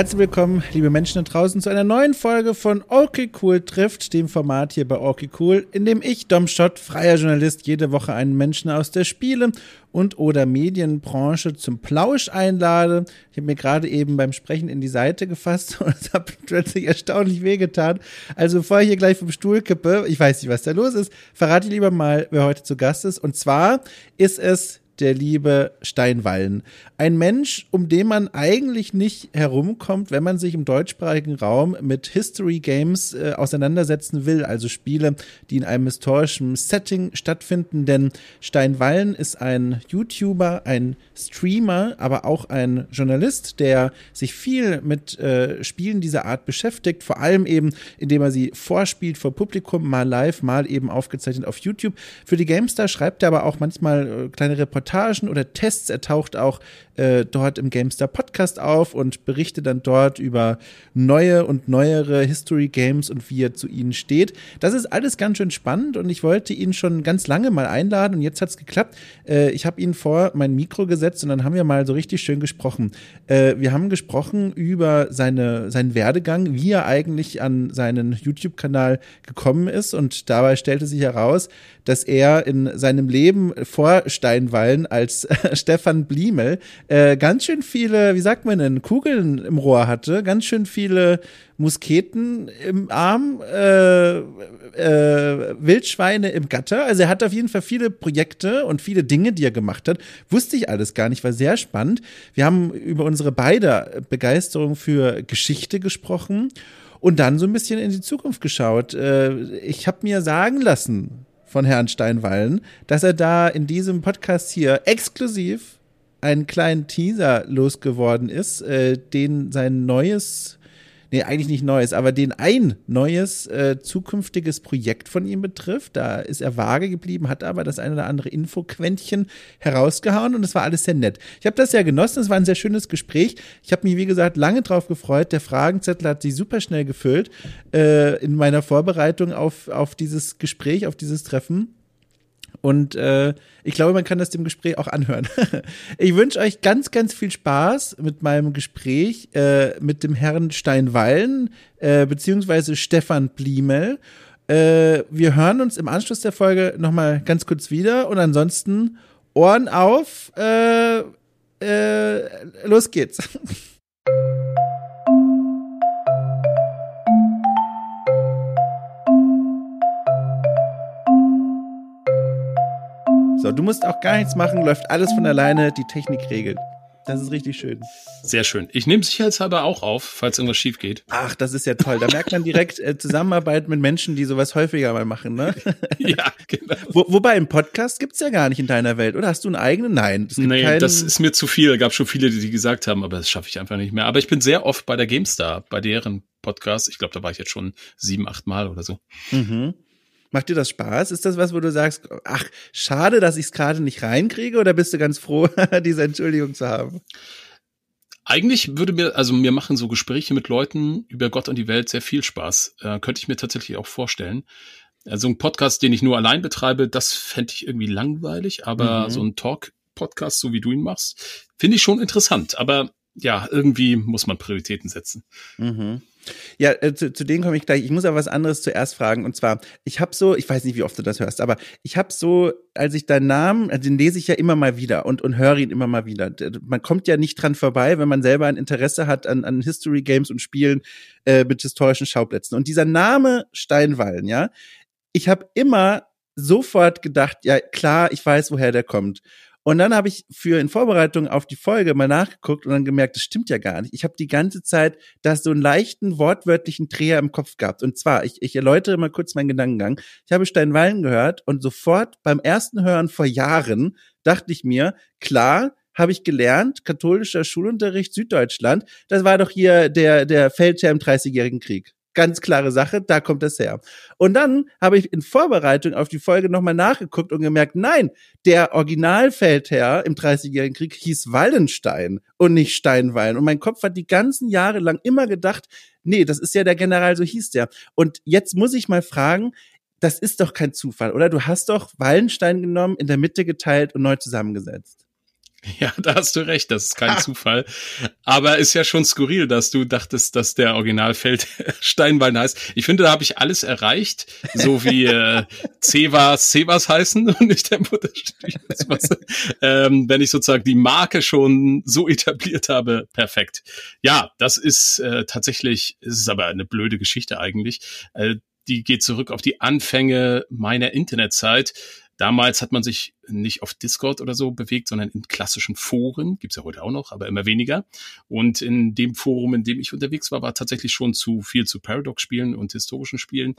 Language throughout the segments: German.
Herzlich willkommen, liebe Menschen da draußen, zu einer neuen Folge von Okay Cool trifft, dem Format hier bei Okay Cool, in dem ich, Dom Schott, freier Journalist, jede Woche einen Menschen aus der Spiele- und oder Medienbranche zum Plausch einlade. Ich habe mir gerade eben beim Sprechen in die Seite gefasst und es hat plötzlich erstaunlich wehgetan. Also bevor ich hier gleich vom Stuhl kippe, ich weiß nicht, was da los ist, verrate ich lieber mal, wer heute zu Gast ist. Und zwar ist es der liebe Steinwallen. Ein Mensch, um den man eigentlich nicht herumkommt, wenn man sich im deutschsprachigen Raum mit History Games äh, auseinandersetzen will, also Spiele, die in einem historischen Setting stattfinden. Denn Steinwallen ist ein YouTuber, ein Streamer, aber auch ein Journalist, der sich viel mit äh, Spielen dieser Art beschäftigt, vor allem eben, indem er sie vorspielt vor Publikum, mal live, mal eben aufgezeichnet auf YouTube. Für die GameStar schreibt er aber auch manchmal äh, kleine Reportagen Reportagen oder Tests. Er taucht auch äh, dort im GameStar Podcast auf und berichtet dann dort über neue und neuere History Games und wie er zu ihnen steht. Das ist alles ganz schön spannend und ich wollte ihn schon ganz lange mal einladen und jetzt hat es geklappt. Äh, ich habe ihn vor mein Mikro gesetzt und dann haben wir mal so richtig schön gesprochen. Äh, wir haben gesprochen über seine, seinen Werdegang, wie er eigentlich an seinen YouTube-Kanal gekommen ist und dabei stellte sich heraus, dass er in seinem Leben vor Steinwallen als Stefan Bliemel äh, ganz schön viele, wie sagt man denn, Kugeln im Rohr hatte, ganz schön viele Musketen im Arm, äh, äh, Wildschweine im Gatter. Also er hat auf jeden Fall viele Projekte und viele Dinge, die er gemacht hat. Wusste ich alles gar nicht, war sehr spannend. Wir haben über unsere beide Begeisterung für Geschichte gesprochen und dann so ein bisschen in die Zukunft geschaut. Äh, ich habe mir sagen lassen von Herrn Steinwallen, dass er da in diesem Podcast hier exklusiv einen kleinen Teaser losgeworden ist, äh, den sein neues nee, eigentlich nicht neues, aber den ein neues äh, zukünftiges Projekt von ihm betrifft. Da ist er vage geblieben, hat aber das eine oder andere Infoquäntchen herausgehauen und es war alles sehr nett. Ich habe das sehr genossen, es war ein sehr schönes Gespräch. Ich habe mich, wie gesagt, lange drauf gefreut. Der Fragenzettel hat sich super schnell gefüllt äh, in meiner Vorbereitung auf, auf dieses Gespräch, auf dieses Treffen. Und äh, ich glaube, man kann das dem Gespräch auch anhören. ich wünsche euch ganz, ganz viel Spaß mit meinem Gespräch äh, mit dem Herrn Steinwallen, äh, beziehungsweise Stefan Bliemel. Äh, wir hören uns im Anschluss der Folge nochmal ganz kurz wieder und ansonsten Ohren auf. Äh, äh, los geht's. So, du musst auch gar nichts machen, läuft alles von alleine, die Technik regelt. Das ist richtig schön. Sehr schön. Ich nehme sicherheitshalber auch auf, falls irgendwas schief geht. Ach, das ist ja toll. Da merkt man direkt äh, Zusammenarbeit mit Menschen, die sowas häufiger mal machen, ne? ja, genau. Wo, wobei, im Podcast gibt's ja gar nicht in deiner Welt, oder? Hast du einen eigenen? Nein. Das nee, keinen... das ist mir zu viel. Gab schon viele, die, die gesagt haben, aber das schaffe ich einfach nicht mehr. Aber ich bin sehr oft bei der GameStar, bei deren Podcast. Ich glaube, da war ich jetzt schon sieben, acht Mal oder so. Mhm. Macht dir das Spaß? Ist das was, wo du sagst, ach, schade, dass ich es gerade nicht reinkriege oder bist du ganz froh, diese Entschuldigung zu haben? Eigentlich würde mir, also mir machen so Gespräche mit Leuten über Gott und die Welt sehr viel Spaß. Äh, könnte ich mir tatsächlich auch vorstellen. Also ein Podcast, den ich nur allein betreibe, das fände ich irgendwie langweilig, aber mhm. so ein Talk-Podcast, so wie du ihn machst, finde ich schon interessant. Aber ja, irgendwie muss man Prioritäten setzen. Mhm. Ja, äh, zu, zu denen komme ich gleich. Ich muss aber was anderes zuerst fragen. Und zwar, ich habe so, ich weiß nicht, wie oft du das hörst, aber ich habe so, als ich deinen Namen, also den lese ich ja immer mal wieder und, und höre ihn immer mal wieder. Man kommt ja nicht dran vorbei, wenn man selber ein Interesse hat an, an History Games und Spielen äh, mit historischen Schauplätzen. Und dieser Name Steinwallen, ja, ich habe immer sofort gedacht, ja klar, ich weiß, woher der kommt. Und dann habe ich für in Vorbereitung auf die Folge mal nachgeguckt und dann gemerkt, das stimmt ja gar nicht. Ich habe die ganze Zeit da so einen leichten wortwörtlichen Dreher im Kopf gehabt. Und zwar, ich, ich erläutere mal kurz meinen Gedankengang. Ich habe Steinwallen gehört und sofort beim ersten Hören vor Jahren dachte ich mir, klar, habe ich gelernt, katholischer Schulunterricht Süddeutschland, das war doch hier der, der Feldherr im Dreißigjährigen Krieg. Ganz klare Sache, da kommt es her. Und dann habe ich in Vorbereitung auf die Folge nochmal nachgeguckt und gemerkt, nein, der Originalfeldherr im Dreißigjährigen Krieg hieß Wallenstein und nicht Steinwallen. Und mein Kopf hat die ganzen Jahre lang immer gedacht, nee, das ist ja der General, so hieß der. Und jetzt muss ich mal fragen, das ist doch kein Zufall, oder? Du hast doch Wallenstein genommen, in der Mitte geteilt und neu zusammengesetzt. Ja, da hast du recht, das ist kein. Zufall. Aber ist ja schon skurril, dass du dachtest, dass der Originalfeld Steinbein heißt. Ich finde, da habe ich alles erreicht, so wie äh, Cevas Cevas heißen und nicht der Mutterstrich. ähm, wenn ich sozusagen die Marke schon so etabliert habe, perfekt. Ja, das ist äh, tatsächlich, ist aber eine blöde Geschichte eigentlich. Äh, die geht zurück auf die Anfänge meiner Internetzeit. Damals hat man sich nicht auf Discord oder so bewegt, sondern in klassischen Foren, gibt's ja heute auch noch, aber immer weniger. Und in dem Forum, in dem ich unterwegs war, war tatsächlich schon zu viel zu Paradox-Spielen und historischen Spielen.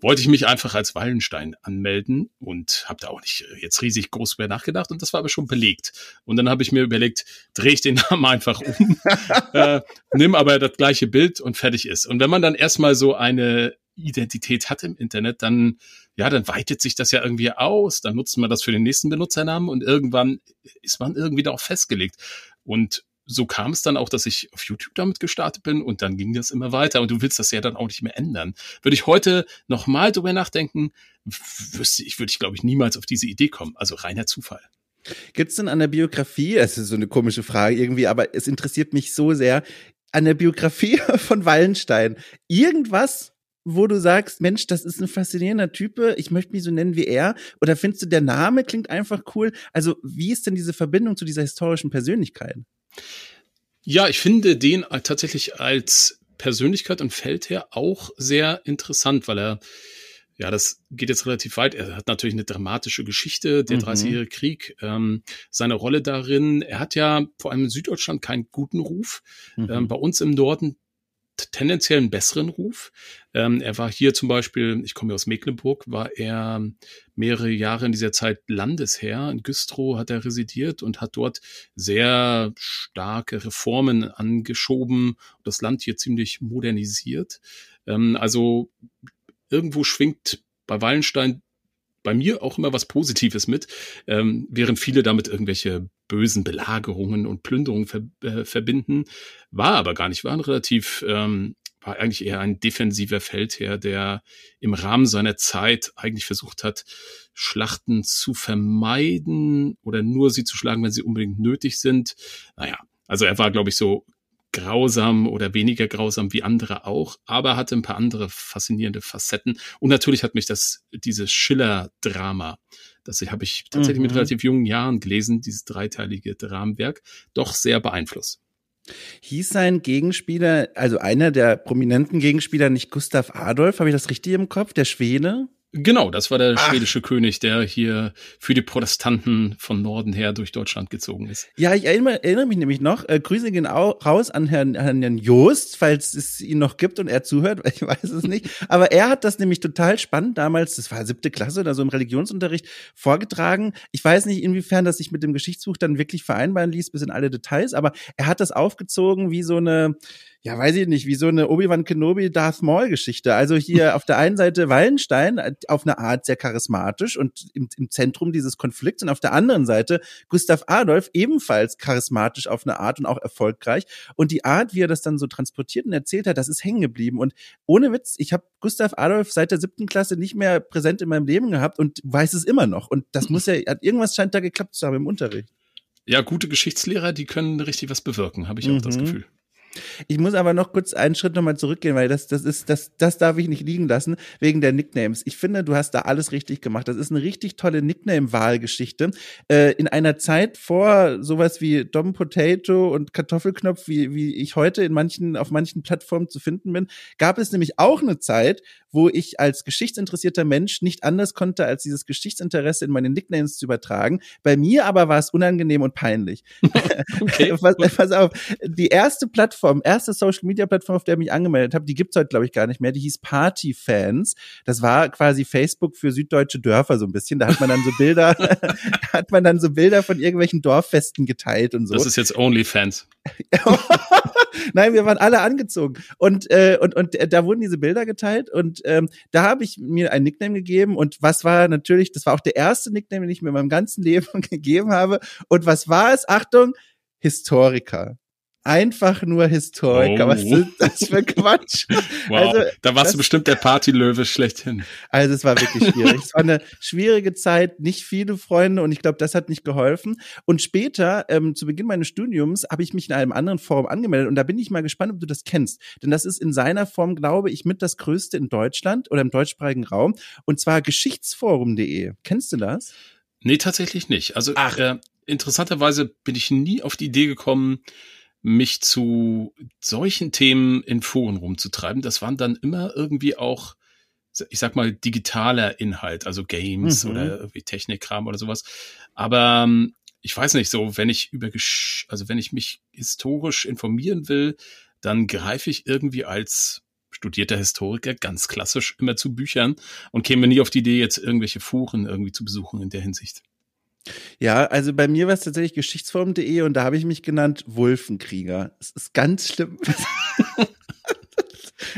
Wollte ich mich einfach als Wallenstein anmelden und habe da auch nicht jetzt riesig groß mehr nachgedacht und das war aber schon belegt. Und dann habe ich mir überlegt, drehe ich den Namen einfach um, äh, nimm aber das gleiche Bild und fertig ist. Und wenn man dann erstmal so eine Identität hat im Internet, dann, ja, dann weitet sich das ja irgendwie aus, dann nutzt man das für den nächsten Benutzernamen und irgendwann ist man irgendwie darauf festgelegt. Und so kam es dann auch, dass ich auf YouTube damit gestartet bin und dann ging das immer weiter und du willst das ja dann auch nicht mehr ändern. Würde ich heute nochmal drüber nachdenken, wüsste ich, würde ich glaube ich niemals auf diese Idee kommen. Also reiner Zufall. Gibt's denn an der Biografie, es ist so eine komische Frage irgendwie, aber es interessiert mich so sehr, an der Biografie von Wallenstein irgendwas, wo du sagst, Mensch, das ist ein faszinierender Typ, ich möchte mich so nennen wie er? Oder findest du, der Name klingt einfach cool? Also, wie ist denn diese Verbindung zu dieser historischen Persönlichkeit? Ja, ich finde den tatsächlich als Persönlichkeit und Feldherr auch sehr interessant, weil er ja, das geht jetzt relativ weit. Er hat natürlich eine dramatische Geschichte, der mhm. 30-jährige Krieg, ähm, seine Rolle darin. Er hat ja vor allem in Süddeutschland keinen guten Ruf. Mhm. Ähm, bei uns im Norden tendenziell einen besseren Ruf. Ähm, er war hier zum Beispiel, ich komme ja aus Mecklenburg, war er mehrere Jahre in dieser Zeit Landesherr. In Güstrow hat er residiert und hat dort sehr starke Reformen angeschoben und das Land hier ziemlich modernisiert. Ähm, also irgendwo schwingt bei Wallenstein bei mir auch immer was Positives mit, ähm, während viele damit irgendwelche bösen Belagerungen und Plünderungen ver äh, verbinden, war aber gar nicht, war ein relativ, ähm, war eigentlich eher ein defensiver Feldherr, der im Rahmen seiner Zeit eigentlich versucht hat, Schlachten zu vermeiden oder nur sie zu schlagen, wenn sie unbedingt nötig sind. Naja, also er war, glaube ich, so grausam oder weniger grausam wie andere auch, aber hatte ein paar andere faszinierende Facetten. Und natürlich hat mich das, dieses Schiller-Drama, das habe ich tatsächlich mhm. mit relativ jungen Jahren gelesen, dieses dreiteilige Dramenwerk, doch sehr beeinflusst. Hieß sein Gegenspieler, also einer der prominenten Gegenspieler, nicht Gustav Adolf, habe ich das richtig im Kopf, der Schwede? Genau, das war der Ach. schwedische König, der hier für die Protestanten von Norden her durch Deutschland gezogen ist. Ja, ich erinnere, erinnere mich nämlich noch, äh, Grüße gehen raus an Herrn, Herrn Joost, falls es ihn noch gibt und er zuhört, ich weiß es nicht. Aber er hat das nämlich total spannend damals, das war siebte Klasse oder so im Religionsunterricht, vorgetragen. Ich weiß nicht, inwiefern das sich mit dem Geschichtsbuch dann wirklich vereinbaren ließ, bis in alle Details, aber er hat das aufgezogen wie so eine, ja, weiß ich nicht, wie so eine Obi-Wan Kenobi Darth Maul Geschichte. Also hier auf der einen Seite Wallenstein äh, auf eine Art sehr charismatisch und im, im Zentrum dieses Konflikts und auf der anderen Seite Gustav Adolf ebenfalls charismatisch auf eine Art und auch erfolgreich und die Art, wie er das dann so transportiert und erzählt hat, das ist hängen geblieben und ohne Witz, ich habe Gustav Adolf seit der siebten Klasse nicht mehr präsent in meinem Leben gehabt und weiß es immer noch und das muss ja, irgendwas scheint da geklappt zu haben im Unterricht. Ja, gute Geschichtslehrer, die können richtig was bewirken, habe ich auch mhm. das Gefühl. Ich muss aber noch kurz einen Schritt nochmal zurückgehen, weil das, das ist, das, das darf ich nicht liegen lassen, wegen der Nicknames. Ich finde, du hast da alles richtig gemacht. Das ist eine richtig tolle Nickname-Wahlgeschichte. Äh, in einer Zeit vor sowas wie Dom Potato und Kartoffelknopf, wie, wie ich heute in manchen, auf manchen Plattformen zu finden bin, gab es nämlich auch eine Zeit, wo ich als geschichtsinteressierter Mensch nicht anders konnte, als dieses Geschichtsinteresse in meine Nicknames zu übertragen. Bei mir aber war es unangenehm und peinlich. okay. pass, pass auf, die erste Plattform, erste Social Media Plattform, auf der ich mich angemeldet habe, die gibt's heute glaube ich gar nicht mehr. Die hieß Party Fans. Das war quasi Facebook für süddeutsche Dörfer so ein bisschen. Da hat man dann so Bilder, hat man dann so Bilder von irgendwelchen Dorffesten geteilt und so. Das ist jetzt OnlyFans. Nein, wir waren alle angezogen und äh, und und äh, da wurden diese Bilder geteilt und ähm, da habe ich mir ein Nickname gegeben und was war natürlich, das war auch der erste Nickname, den ich mir in meinem ganzen Leben gegeben habe und was war es? Achtung, Historiker. Einfach nur Historiker. Oh. Was ist das für Quatsch? Wow, also, da warst das, du bestimmt der Partylöwe schlechthin. Also es war wirklich schwierig. es war eine schwierige Zeit, nicht viele Freunde und ich glaube, das hat nicht geholfen. Und später, ähm, zu Beginn meines Studiums, habe ich mich in einem anderen Forum angemeldet und da bin ich mal gespannt, ob du das kennst. Denn das ist in seiner Form, glaube ich, mit das größte in Deutschland oder im deutschsprachigen Raum und zwar geschichtsforum.de. Kennst du das? Nee, tatsächlich nicht. Also Ach. Äh, interessanterweise bin ich nie auf die Idee gekommen, mich zu solchen Themen in Foren rumzutreiben. Das waren dann immer irgendwie auch, ich sag mal, digitaler Inhalt, also Games mhm. oder irgendwie Technikkram oder sowas. Aber ähm, ich weiß nicht, so, wenn ich über, also wenn ich mich historisch informieren will, dann greife ich irgendwie als studierter Historiker ganz klassisch immer zu Büchern und käme nie auf die Idee, jetzt irgendwelche Foren irgendwie zu besuchen in der Hinsicht. Ja, also bei mir war es tatsächlich geschichtsform.de und da habe ich mich genannt Wulfenkrieger. Es ist ganz schlimm.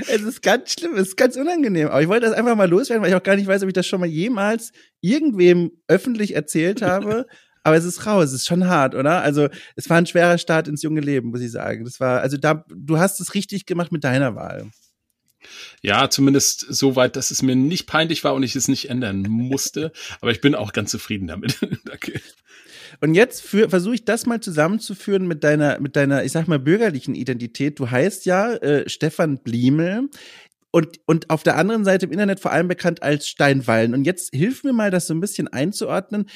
es ist ganz schlimm, es ist ganz unangenehm. Aber ich wollte das einfach mal loswerden, weil ich auch gar nicht weiß, ob ich das schon mal jemals irgendwem öffentlich erzählt habe. Aber es ist raus, es ist schon hart, oder? Also, es war ein schwerer Start ins junge Leben, muss ich sagen. Das war, also da, du hast es richtig gemacht mit deiner Wahl. Ja, zumindest so weit, dass es mir nicht peinlich war und ich es nicht ändern musste. Aber ich bin auch ganz zufrieden damit. Danke. Und jetzt versuche ich das mal zusammenzuführen mit deiner, mit deiner, ich sag mal, bürgerlichen Identität. Du heißt ja äh, Stefan Bliemel und, und auf der anderen Seite im Internet vor allem bekannt als Steinwallen. Und jetzt hilf mir mal, das so ein bisschen einzuordnen.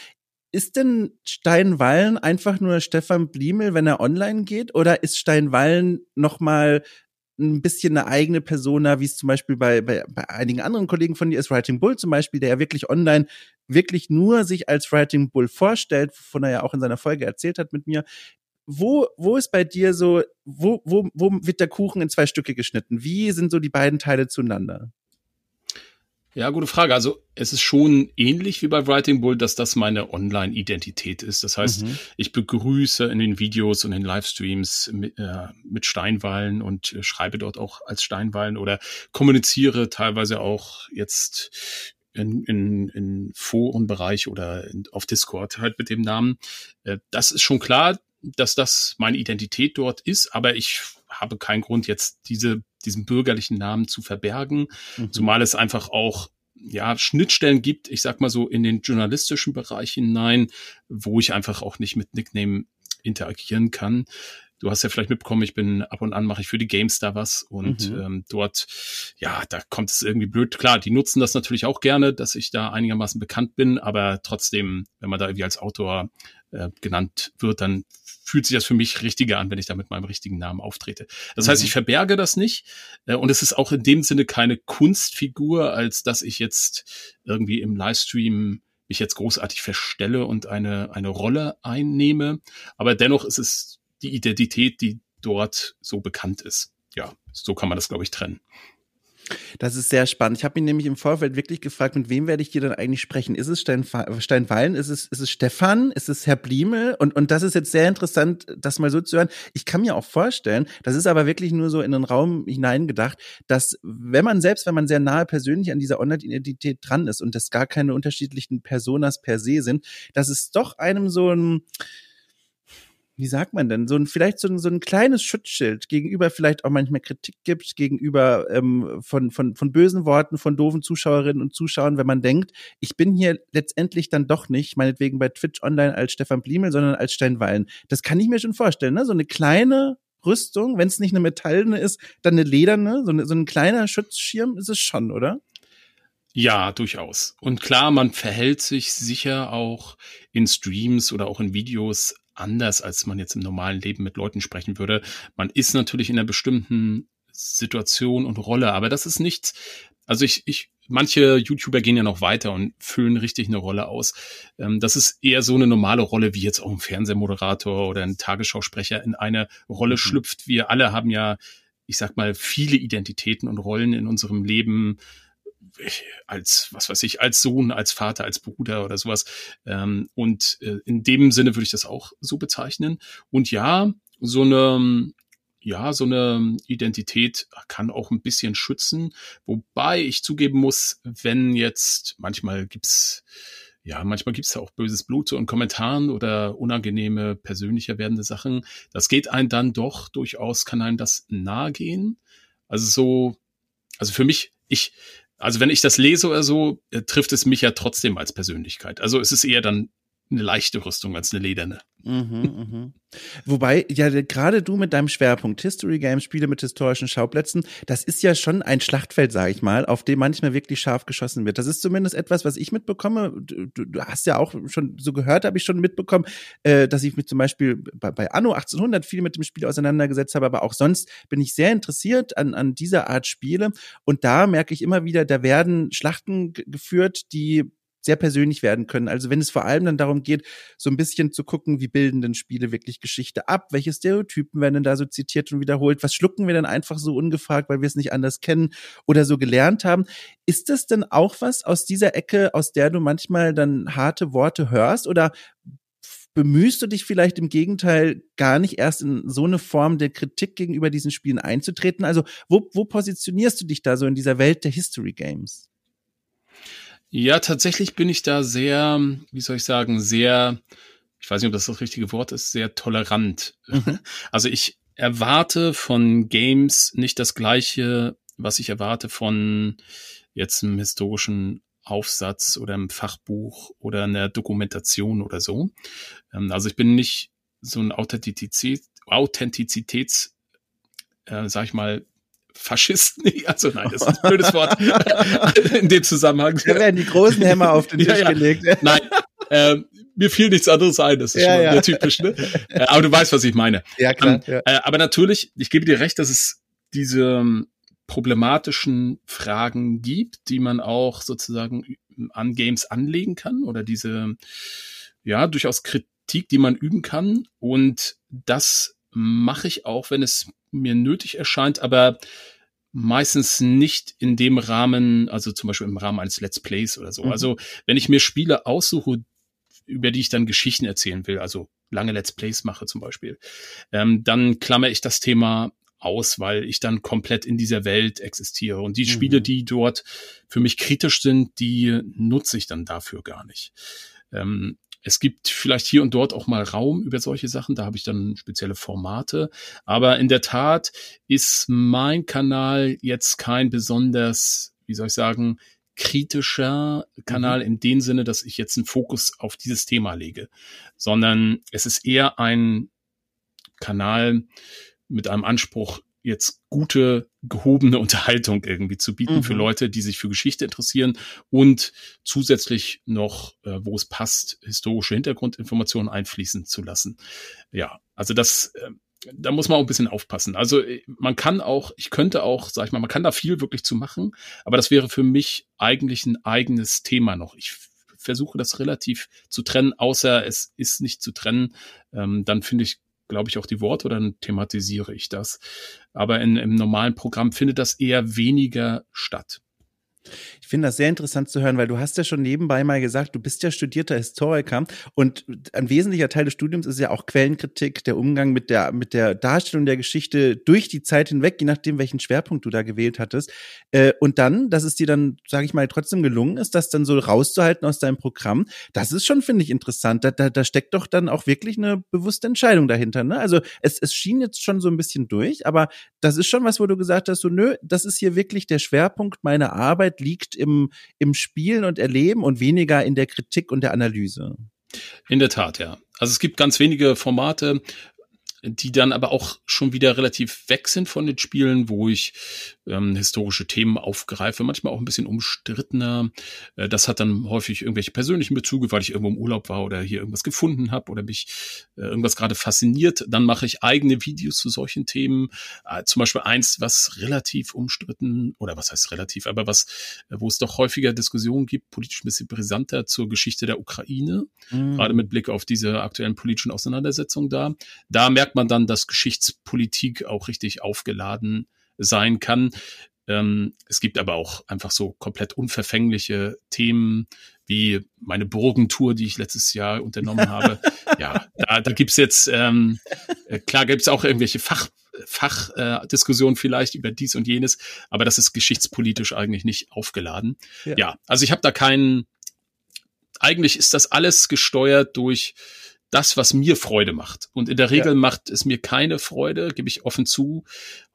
Ist denn Steinwallen einfach nur Stefan Bliemel, wenn er online geht? Oder ist Steinwallen nochmal ein bisschen eine eigene Persona, wie es zum Beispiel bei, bei, bei einigen anderen Kollegen von dir ist, Writing Bull zum Beispiel, der ja wirklich online wirklich nur sich als Writing Bull vorstellt, wovon er ja auch in seiner Folge erzählt hat mit mir. Wo, wo ist bei dir so, wo, wo, wo wird der Kuchen in zwei Stücke geschnitten? Wie sind so die beiden Teile zueinander? Ja, gute Frage. Also es ist schon ähnlich wie bei Writing Bull, dass das meine Online-Identität ist. Das heißt, mhm. ich begrüße in den Videos und in Livestreams mit, äh, mit Steinwallen und äh, schreibe dort auch als Steinwallen oder kommuniziere teilweise auch jetzt in, in, in Forenbereich oder in, auf Discord halt mit dem Namen. Äh, das ist schon klar, dass das meine Identität dort ist, aber ich habe keinen Grund, jetzt diese, diesen bürgerlichen Namen zu verbergen, mhm. zumal es einfach auch ja, Schnittstellen gibt, ich sag mal so in den journalistischen Bereich hinein, wo ich einfach auch nicht mit Nickname interagieren kann. Du hast ja vielleicht mitbekommen, ich bin ab und an mache ich für die GameStar was und mhm. ähm, dort, ja, da kommt es irgendwie blöd. Klar, die nutzen das natürlich auch gerne, dass ich da einigermaßen bekannt bin, aber trotzdem, wenn man da irgendwie als Autor äh, genannt wird, dann fühlt sich das für mich richtiger an, wenn ich da mit meinem richtigen Namen auftrete. Das mhm. heißt, ich verberge das nicht. Äh, und es ist auch in dem Sinne keine Kunstfigur, als dass ich jetzt irgendwie im Livestream mich jetzt großartig verstelle und eine, eine Rolle einnehme. Aber dennoch ist es die Identität, die dort so bekannt ist. Ja, so kann man das, glaube ich, trennen. Das ist sehr spannend. Ich habe mich nämlich im Vorfeld wirklich gefragt, mit wem werde ich hier dann eigentlich sprechen? Ist es Stein, Steinwallen? Ist es, ist es Stefan? Ist es Herr Bliemel? Und, und das ist jetzt sehr interessant, das mal so zu hören. Ich kann mir auch vorstellen, das ist aber wirklich nur so in den Raum hineingedacht, dass wenn man selbst, wenn man sehr nahe persönlich an dieser Online-Identität dran ist und das gar keine unterschiedlichen Personas per se sind, dass es doch einem so ein, wie sagt man denn, so ein, vielleicht so ein, so ein kleines Schutzschild gegenüber vielleicht auch manchmal Kritik gibt, gegenüber ähm, von, von, von bösen Worten, von doofen Zuschauerinnen und Zuschauern, wenn man denkt, ich bin hier letztendlich dann doch nicht, meinetwegen bei Twitch online als Stefan Bliemel, sondern als Steinwallen. Das kann ich mir schon vorstellen, ne? So eine kleine Rüstung, wenn es nicht eine metallene ist, dann eine lederne, so, eine, so ein kleiner Schutzschirm ist es schon, oder? Ja, durchaus. Und klar, man verhält sich sicher auch in Streams oder auch in Videos anders, als man jetzt im normalen Leben mit Leuten sprechen würde. Man ist natürlich in einer bestimmten Situation und Rolle, aber das ist nichts. Also ich, ich, manche YouTuber gehen ja noch weiter und füllen richtig eine Rolle aus. Ähm, das ist eher so eine normale Rolle, wie jetzt auch ein Fernsehmoderator oder ein Tagesschausprecher in eine Rolle mhm. schlüpft. Wir alle haben ja, ich sag mal, viele Identitäten und Rollen in unserem Leben als, was weiß ich, als Sohn, als Vater, als Bruder oder sowas. Ähm, und äh, in dem Sinne würde ich das auch so bezeichnen. Und ja, so eine, ja, so eine Identität kann auch ein bisschen schützen, wobei ich zugeben muss, wenn jetzt manchmal gibt's ja, manchmal gibt's ja auch böses Blut so in Kommentaren oder unangenehme, persönlicher werdende Sachen. Das geht einem dann doch durchaus, kann einem das nahe gehen. Also so, also für mich, ich, also wenn ich das lese oder so, äh, trifft es mich ja trotzdem als Persönlichkeit. Also es ist eher dann eine leichte Rüstung als eine lederne. Mhm, mhm. Wobei, ja, gerade du mit deinem Schwerpunkt History Games, Spiele mit historischen Schauplätzen, das ist ja schon ein Schlachtfeld, sage ich mal, auf dem manchmal wirklich scharf geschossen wird. Das ist zumindest etwas, was ich mitbekomme. Du, du hast ja auch schon so gehört, habe ich schon mitbekommen, äh, dass ich mich zum Beispiel bei, bei Anno 1800 viel mit dem Spiel auseinandergesetzt habe, aber auch sonst bin ich sehr interessiert an, an dieser Art Spiele. Und da merke ich immer wieder, da werden Schlachten geführt, die sehr persönlich werden können. Also wenn es vor allem dann darum geht, so ein bisschen zu gucken, wie bilden denn Spiele wirklich Geschichte ab? Welche Stereotypen werden denn da so zitiert und wiederholt? Was schlucken wir denn einfach so ungefragt, weil wir es nicht anders kennen oder so gelernt haben? Ist das denn auch was aus dieser Ecke, aus der du manchmal dann harte Worte hörst oder bemühst du dich vielleicht im Gegenteil gar nicht erst in so eine Form der Kritik gegenüber diesen Spielen einzutreten? Also wo, wo positionierst du dich da so in dieser Welt der History Games? Ja, tatsächlich bin ich da sehr, wie soll ich sagen, sehr, ich weiß nicht, ob das das richtige Wort ist, sehr tolerant. Mhm. Also ich erwarte von Games nicht das gleiche, was ich erwarte von jetzt einem historischen Aufsatz oder einem Fachbuch oder einer Dokumentation oder so. Ähm, also ich bin nicht so ein Authentizität, Authentizitäts, äh, sag ich mal, Faschisten, also nein, das ist ein blödes Wort in dem Zusammenhang. Da werden die großen Hämmer auf den Tisch ja, ja. gelegt. Nein, äh, mir fiel nichts anderes ein, das ist ja, schon ja. typisch, ne? Äh, aber du weißt, was ich meine. Ja, klar. Ähm, äh, aber natürlich, ich gebe dir recht, dass es diese ähm, problematischen Fragen gibt, die man auch sozusagen an Games anlegen kann oder diese, ja, durchaus Kritik, die man üben kann. Und das mache ich auch, wenn es mir nötig erscheint, aber meistens nicht in dem Rahmen, also zum Beispiel im Rahmen eines Let's Plays oder so. Mhm. Also wenn ich mir Spiele aussuche, über die ich dann Geschichten erzählen will, also lange Let's Plays mache zum Beispiel, ähm, dann klammer ich das Thema aus, weil ich dann komplett in dieser Welt existiere. Und die mhm. Spiele, die dort für mich kritisch sind, die nutze ich dann dafür gar nicht. Ähm, es gibt vielleicht hier und dort auch mal Raum über solche Sachen, da habe ich dann spezielle Formate. Aber in der Tat ist mein Kanal jetzt kein besonders, wie soll ich sagen, kritischer Kanal mhm. in dem Sinne, dass ich jetzt einen Fokus auf dieses Thema lege, sondern es ist eher ein Kanal mit einem Anspruch, jetzt gute, gehobene Unterhaltung irgendwie zu bieten mhm. für Leute, die sich für Geschichte interessieren und zusätzlich noch, äh, wo es passt, historische Hintergrundinformationen einfließen zu lassen. Ja, also das, äh, da muss man auch ein bisschen aufpassen. Also äh, man kann auch, ich könnte auch, sag ich mal, man kann da viel wirklich zu machen, aber das wäre für mich eigentlich ein eigenes Thema noch. Ich versuche das relativ zu trennen, außer es ist nicht zu trennen. Ähm, dann finde ich, glaube ich, auch die Worte, dann thematisiere ich das. Aber in, im normalen Programm findet das eher weniger statt. Ich finde das sehr interessant zu hören, weil du hast ja schon nebenbei mal gesagt, du bist ja studierter Historiker und ein wesentlicher Teil des Studiums ist ja auch Quellenkritik, der Umgang mit der, mit der Darstellung der Geschichte durch die Zeit hinweg, je nachdem, welchen Schwerpunkt du da gewählt hattest. Äh, und dann, dass es dir dann, sage ich mal, trotzdem gelungen ist, das dann so rauszuhalten aus deinem Programm, das ist schon, finde ich, interessant. Da, da, da steckt doch dann auch wirklich eine bewusste Entscheidung dahinter. Ne? Also es, es schien jetzt schon so ein bisschen durch, aber das ist schon was, wo du gesagt hast, so nö, das ist hier wirklich der Schwerpunkt meiner Arbeit liegt im, im Spielen und Erleben und weniger in der Kritik und der Analyse. In der Tat, ja. Also es gibt ganz wenige Formate, die dann aber auch schon wieder relativ weg sind von den Spielen, wo ich ähm, historische Themen aufgreife, manchmal auch ein bisschen umstrittener. Äh, das hat dann häufig irgendwelche persönlichen Bezüge, weil ich irgendwo im Urlaub war oder hier irgendwas gefunden habe oder mich äh, irgendwas gerade fasziniert. Dann mache ich eigene Videos zu solchen Themen. Äh, zum Beispiel eins, was relativ umstritten oder was heißt relativ, aber was, äh, wo es doch häufiger Diskussionen gibt, politisch ein bisschen brisanter zur Geschichte der Ukraine, mhm. gerade mit Blick auf diese aktuellen politischen Auseinandersetzungen da. Da merkt man dann, dass Geschichtspolitik auch richtig aufgeladen sein kann. Ähm, es gibt aber auch einfach so komplett unverfängliche Themen wie meine Burgentour, die ich letztes Jahr unternommen habe. ja, da, da gibt's jetzt, ähm, äh, klar gibt's auch irgendwelche Fach, Fachdiskussionen äh, vielleicht über dies und jenes, aber das ist geschichtspolitisch eigentlich nicht aufgeladen. Ja, ja also ich habe da keinen eigentlich ist das alles gesteuert durch das, was mir Freude macht. Und in der Regel ja. macht es mir keine Freude, gebe ich offen zu,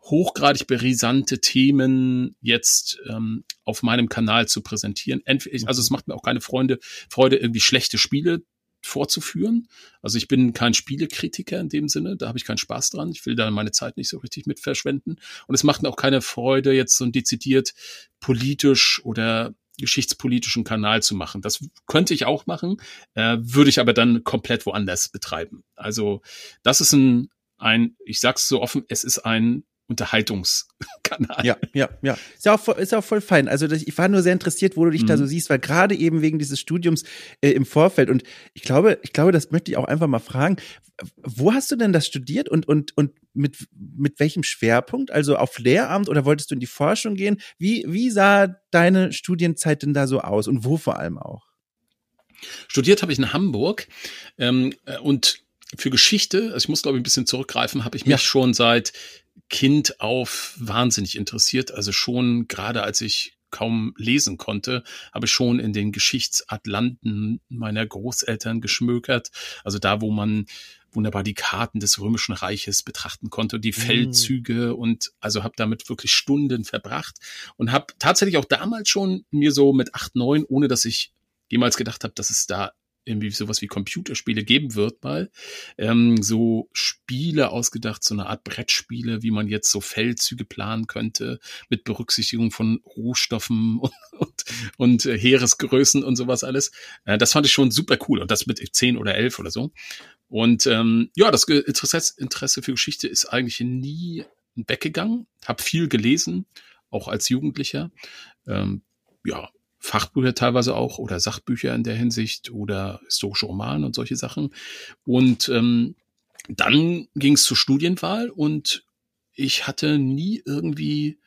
hochgradig brisante Themen jetzt ähm, auf meinem Kanal zu präsentieren. Entweder, also es macht mir auch keine Freunde, Freude, irgendwie schlechte Spiele vorzuführen. Also ich bin kein Spielekritiker in dem Sinne, da habe ich keinen Spaß dran. Ich will da meine Zeit nicht so richtig mit verschwenden. Und es macht mir auch keine Freude, jetzt so ein dezidiert politisch oder geschichtspolitischen Kanal zu machen. Das könnte ich auch machen, äh, würde ich aber dann komplett woanders betreiben. Also das ist ein, ein, ich sag's so offen, es ist ein Unterhaltungskanal. Ja, ja, ja. Ist ja auch, voll, ist ja auch voll fein. Also ich war nur sehr interessiert, wo du dich mhm. da so siehst, weil gerade eben wegen dieses Studiums äh, im Vorfeld und ich glaube, ich glaube, das möchte ich auch einfach mal fragen. Wo hast du denn das studiert und und und mit mit welchem Schwerpunkt? Also auf Lehramt oder wolltest du in die Forschung gehen? Wie wie sah deine Studienzeit denn da so aus und wo vor allem auch? Studiert habe ich in Hamburg ähm, äh, und für Geschichte, also ich muss glaube ich ein bisschen zurückgreifen, habe ich mich ja. schon seit Kind auf wahnsinnig interessiert. Also schon gerade als ich kaum lesen konnte, habe ich schon in den Geschichtsatlanten meiner Großeltern geschmökert. Also da, wo man wunderbar die Karten des Römischen Reiches betrachten konnte, die mhm. Feldzüge und also habe damit wirklich Stunden verbracht und habe tatsächlich auch damals schon mir so mit acht, neun, ohne dass ich jemals gedacht habe, dass es da irgendwie sowas wie Computerspiele geben wird mal. Ähm, so Spiele ausgedacht, so eine Art Brettspiele, wie man jetzt so Feldzüge planen könnte, mit Berücksichtigung von Rohstoffen und, und, und äh, Heeresgrößen und sowas alles. Äh, das fand ich schon super cool. Und das mit zehn oder elf oder so. Und ähm, ja, das Interesse, Interesse für Geschichte ist eigentlich nie weggegangen. Hab viel gelesen, auch als Jugendlicher. Ähm, ja, Fachbücher teilweise auch oder Sachbücher in der Hinsicht oder historische Romane und solche Sachen. Und ähm, dann ging es zur Studienwahl und ich hatte nie irgendwie,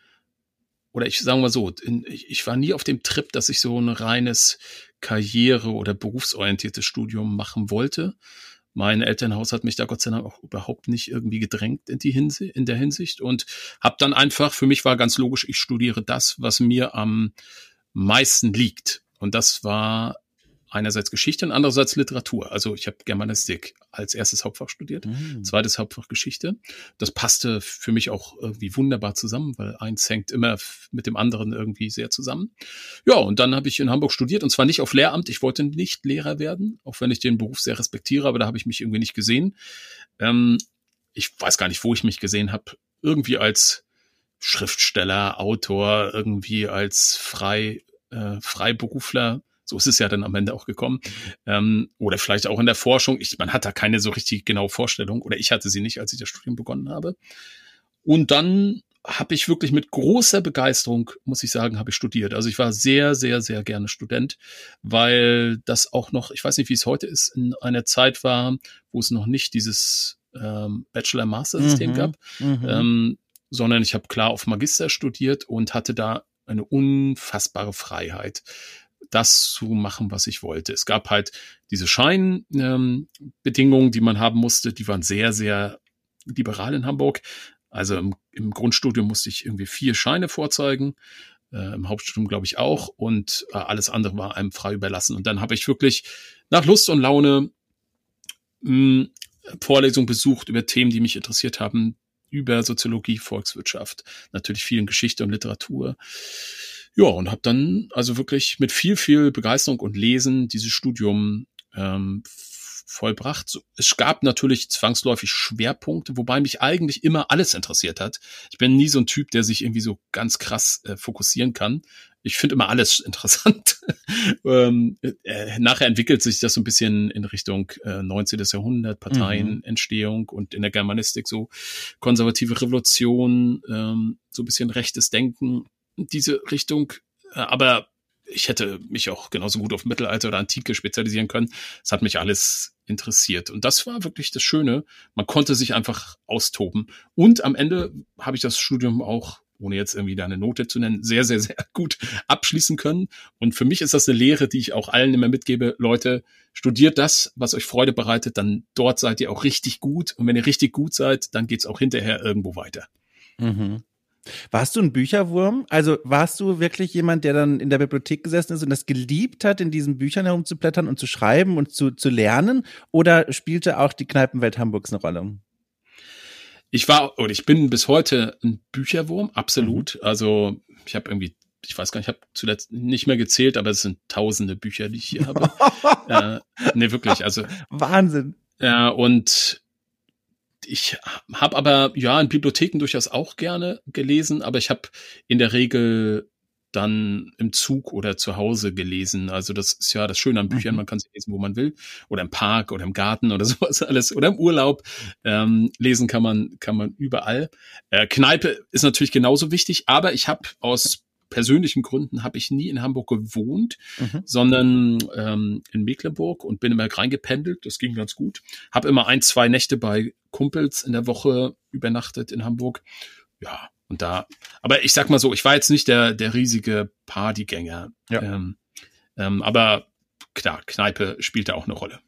oder ich sagen mal so, in, ich, ich war nie auf dem Trip, dass ich so ein reines Karriere- oder berufsorientiertes Studium machen wollte. Mein Elternhaus hat mich da Gott sei Dank auch überhaupt nicht irgendwie gedrängt in, die Hinsicht, in der Hinsicht und habe dann einfach, für mich war ganz logisch, ich studiere das, was mir am meisten liegt. Und das war einerseits Geschichte und andererseits Literatur. Also ich habe Germanistik als erstes Hauptfach studiert, mhm. zweites Hauptfach Geschichte. Das passte für mich auch irgendwie wunderbar zusammen, weil eins hängt immer mit dem anderen irgendwie sehr zusammen. Ja, und dann habe ich in Hamburg studiert und zwar nicht auf Lehramt. Ich wollte nicht Lehrer werden, auch wenn ich den Beruf sehr respektiere, aber da habe ich mich irgendwie nicht gesehen. Ähm, ich weiß gar nicht, wo ich mich gesehen habe. Irgendwie als Schriftsteller, Autor, irgendwie als frei, äh, Freiberufler. So ist es ja dann am Ende auch gekommen. Ähm, oder vielleicht auch in der Forschung. Ich, man hat da keine so richtig genaue Vorstellung. Oder ich hatte sie nicht, als ich das Studium begonnen habe. Und dann habe ich wirklich mit großer Begeisterung, muss ich sagen, habe ich studiert. Also ich war sehr, sehr, sehr gerne Student, weil das auch noch, ich weiß nicht, wie es heute ist, in einer Zeit war, wo es noch nicht dieses ähm, Bachelor-Master-System mhm, gab. Mhm. Ähm, sondern ich habe klar auf Magister studiert und hatte da eine unfassbare Freiheit, das zu machen, was ich wollte. Es gab halt diese Scheinbedingungen, ähm, die man haben musste, die waren sehr, sehr liberal in Hamburg. Also im, im Grundstudium musste ich irgendwie vier Scheine vorzeigen, äh, im Hauptstudium glaube ich auch und äh, alles andere war einem frei überlassen. Und dann habe ich wirklich nach Lust und Laune mh, hm, Vorlesungen besucht über Themen, die mich interessiert haben, über Soziologie, Volkswirtschaft, natürlich viel in Geschichte und Literatur. Ja, und habe dann also wirklich mit viel, viel Begeisterung und Lesen dieses Studium ähm, vollbracht. Es gab natürlich zwangsläufig Schwerpunkte, wobei mich eigentlich immer alles interessiert hat. Ich bin nie so ein Typ, der sich irgendwie so ganz krass äh, fokussieren kann ich finde immer alles interessant. ähm, äh, nachher entwickelt sich das so ein bisschen in Richtung äh, 19. Jahrhundert, Parteienentstehung mhm. und in der Germanistik so konservative Revolution, ähm, so ein bisschen rechtes Denken, diese Richtung. Äh, aber ich hätte mich auch genauso gut auf Mittelalter oder Antike spezialisieren können. Es hat mich alles interessiert. Und das war wirklich das Schöne. Man konnte sich einfach austoben. Und am Ende habe ich das Studium auch ohne jetzt irgendwie da eine Note zu nennen, sehr, sehr, sehr gut abschließen können. Und für mich ist das eine Lehre, die ich auch allen immer mitgebe. Leute, studiert das, was euch Freude bereitet, dann dort seid ihr auch richtig gut. Und wenn ihr richtig gut seid, dann geht's auch hinterher irgendwo weiter. Mhm. Warst du ein Bücherwurm? Also warst du wirklich jemand, der dann in der Bibliothek gesessen ist und das geliebt hat, in diesen Büchern herumzublättern und zu schreiben und zu, zu lernen? Oder spielte auch die Kneipenwelt Hamburgs eine Rolle? Ich war oder ich bin bis heute ein Bücherwurm, absolut. Mhm. Also ich habe irgendwie, ich weiß gar nicht, ich habe zuletzt nicht mehr gezählt, aber es sind tausende Bücher, die ich hier habe. äh, nee, wirklich. Also Wahnsinn. Ja, und ich habe aber ja in Bibliotheken durchaus auch gerne gelesen, aber ich habe in der Regel dann im Zug oder zu Hause gelesen. Also das ist ja das Schöne an Büchern, mhm. man kann sie lesen, wo man will. Oder im Park oder im Garten oder sowas alles. Oder im Urlaub. Ähm, lesen kann man, kann man überall. Äh, Kneipe ist natürlich genauso wichtig, aber ich habe aus persönlichen Gründen habe ich nie in Hamburg gewohnt, mhm. sondern ähm, in Mecklenburg und bin immer reingependelt. Das ging ganz gut. Habe immer ein, zwei Nächte bei Kumpels in der Woche übernachtet in Hamburg. Ja, und da, aber ich sag mal so, ich war jetzt nicht der, der riesige Partygänger. Ja. Ähm, ähm, aber klar, Kneipe spielte auch eine Rolle.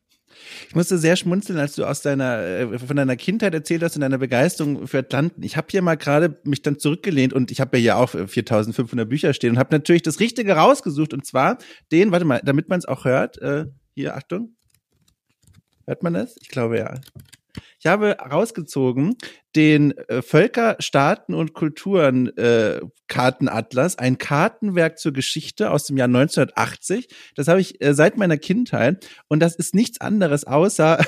Ich musste sehr schmunzeln, als du aus deiner, äh, von deiner Kindheit erzählt hast und deiner Begeisterung für Atlanten. Ich habe hier mal gerade mich dann zurückgelehnt und ich habe ja hier auch 4500 Bücher stehen und habe natürlich das Richtige rausgesucht und zwar den, warte mal, damit man es auch hört, äh, hier, Achtung. Hört man das? Ich glaube ja. Ich habe rausgezogen den äh, Völker, Staaten und Kulturen äh, Kartenatlas, ein Kartenwerk zur Geschichte aus dem Jahr 1980. Das habe ich äh, seit meiner Kindheit und das ist nichts anderes außer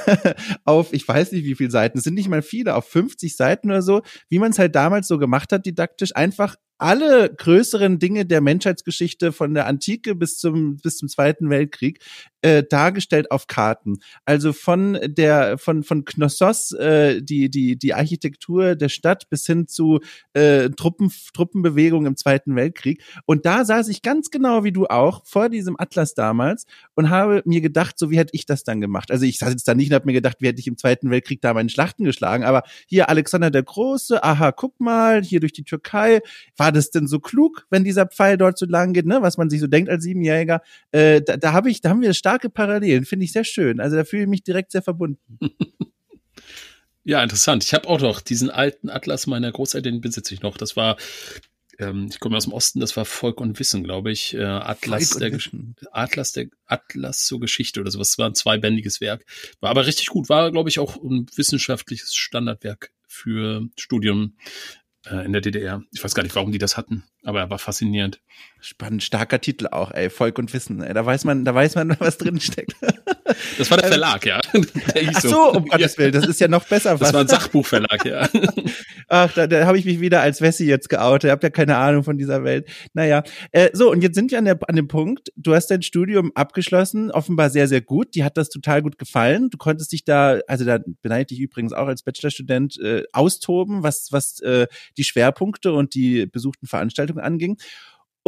auf, ich weiß nicht wie viele Seiten, es sind nicht mal viele, auf 50 Seiten oder so, wie man es halt damals so gemacht hat, didaktisch, einfach alle größeren Dinge der Menschheitsgeschichte von der Antike bis zum bis zum Zweiten Weltkrieg äh, dargestellt auf Karten. Also von der von von Knossos äh, die die die Architektur der Stadt bis hin zu äh, Truppen Truppenbewegungen im Zweiten Weltkrieg. Und da saß ich ganz genau wie du auch vor diesem Atlas damals und habe mir gedacht, so wie hätte ich das dann gemacht. Also ich saß jetzt da nicht und habe mir gedacht, wie hätte ich im Zweiten Weltkrieg da meine Schlachten geschlagen. Aber hier Alexander der Große, aha, guck mal, hier durch die Türkei war war das denn so klug, wenn dieser Pfeil dort so lang geht, ne? Was man sich so denkt als Siebenjähriger. Äh, da, da habe ich, da haben wir starke Parallelen, finde ich sehr schön. Also da fühle ich mich direkt sehr verbunden. Ja, interessant. Ich habe auch noch diesen alten Atlas meiner Großeltern, den besitze ich noch. Das war, ähm, ich komme aus dem Osten, das war Volk und Wissen, glaube ich. Äh, Atlas, der Wissen. Atlas, der Atlas zur Geschichte oder sowas. Das war ein zweibändiges Werk. War aber richtig gut. War, glaube ich, auch ein wissenschaftliches Standardwerk für Studium äh, in der DDR. Ich weiß gar nicht, warum die das hatten, aber er war faszinierend. Spannend, starker Titel auch, ey, Volk und Wissen. Ey, da weiß man, da weiß man, was drin steckt. Das war der Verlag, ja. Der Ach so, um Gottes Willen, das ist ja noch besser. Das war ein Sachbuchverlag, ja. Ach, da, da habe ich mich wieder als Wessi jetzt geoutet. Ich habe ja keine Ahnung von dieser Welt. Naja, äh, so, und jetzt sind wir an, der, an dem Punkt, du hast dein Studium abgeschlossen, offenbar sehr, sehr gut. Die hat das total gut gefallen. Du konntest dich da, also da beneide ich dich übrigens auch als Bachelorstudent, äh, austoben, was, was äh, die Schwerpunkte und die besuchten Veranstaltungen anging.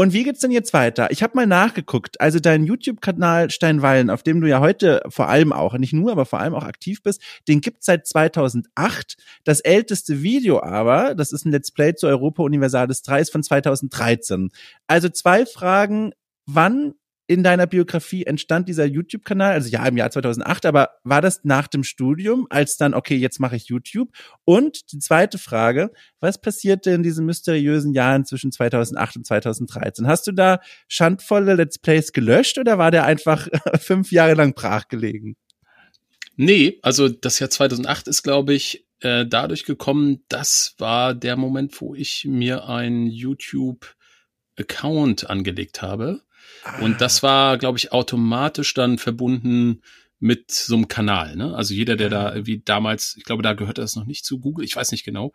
Und wie geht's denn jetzt weiter? Ich habe mal nachgeguckt. Also dein YouTube-Kanal Steinwallen, auf dem du ja heute vor allem auch, nicht nur, aber vor allem auch aktiv bist, den gibt's seit 2008. Das älteste Video aber, das ist ein Let's Play zu Europa Universalis 3, ist von 2013. Also zwei Fragen. Wann in deiner Biografie entstand dieser YouTube-Kanal? Also ja, im Jahr 2008, aber war das nach dem Studium, als dann, okay, jetzt mache ich YouTube? Und die zweite Frage, was passierte in diesen mysteriösen Jahren zwischen 2008 und 2013? Hast du da schandvolle Let's Plays gelöscht oder war der einfach fünf Jahre lang brachgelegen? Nee, also das Jahr 2008 ist, glaube ich, äh, dadurch gekommen, das war der Moment, wo ich mir einen YouTube-Account angelegt habe und das war, glaube ich, automatisch dann verbunden mit so einem Kanal. Ne? Also jeder, der da wie damals, ich glaube, da gehört das noch nicht zu Google, ich weiß nicht genau.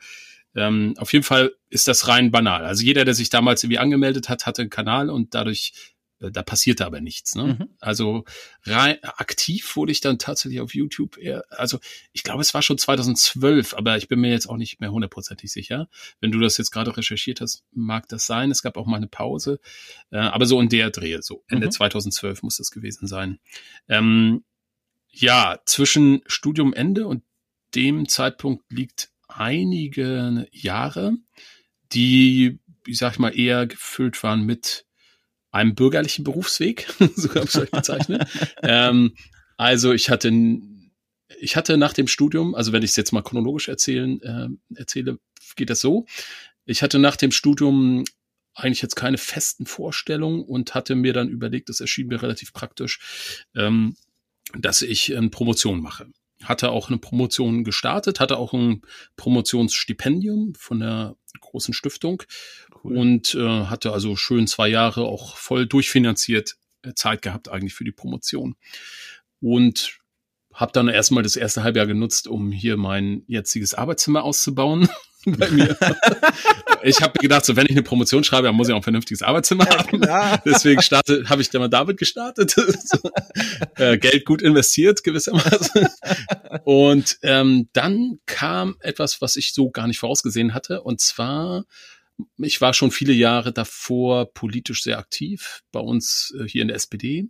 Ähm, auf jeden Fall ist das rein banal. Also jeder, der sich damals irgendwie angemeldet hat, hatte einen Kanal und dadurch da passierte aber nichts. Ne? Mhm. Also rein, aktiv wurde ich dann tatsächlich auf YouTube. Eher, also ich glaube, es war schon 2012, aber ich bin mir jetzt auch nicht mehr hundertprozentig sicher. Wenn du das jetzt gerade recherchiert hast, mag das sein. Es gab auch mal eine Pause, äh, aber so in der Drehe, so Ende mhm. 2012 muss das gewesen sein. Ähm, ja, zwischen Studiumende und dem Zeitpunkt liegt einige Jahre, die, ich sag mal, eher gefüllt waren mit einem bürgerlichen Berufsweg, so habe ich euch bezeichnet. ähm, also ich hatte, ich hatte nach dem Studium, also wenn ich es jetzt mal chronologisch erzählen, äh, erzähle, geht das so. ich hatte nach dem Studium eigentlich jetzt keine festen Vorstellungen und hatte mir dann überlegt, das erschien mir relativ praktisch, ähm, dass ich eine Promotion mache. Hatte auch eine Promotion gestartet, hatte auch ein Promotionsstipendium von der großen Stiftung cool. und äh, hatte also schön zwei Jahre auch voll durchfinanziert äh, Zeit gehabt eigentlich für die Promotion. Und habe dann erstmal das erste Halbjahr genutzt, um hier mein jetziges Arbeitszimmer auszubauen bei mir. ich habe gedacht, so wenn ich eine Promotion schreibe, dann muss ich auch ein vernünftiges Arbeitszimmer ja, haben. Klar. Deswegen starte, habe ich dann mal damit gestartet. so, äh, Geld gut investiert gewissermaßen. Und ähm, dann kam etwas, was ich so gar nicht vorausgesehen hatte. Und zwar ich war schon viele Jahre davor politisch sehr aktiv bei uns äh, hier in der SPD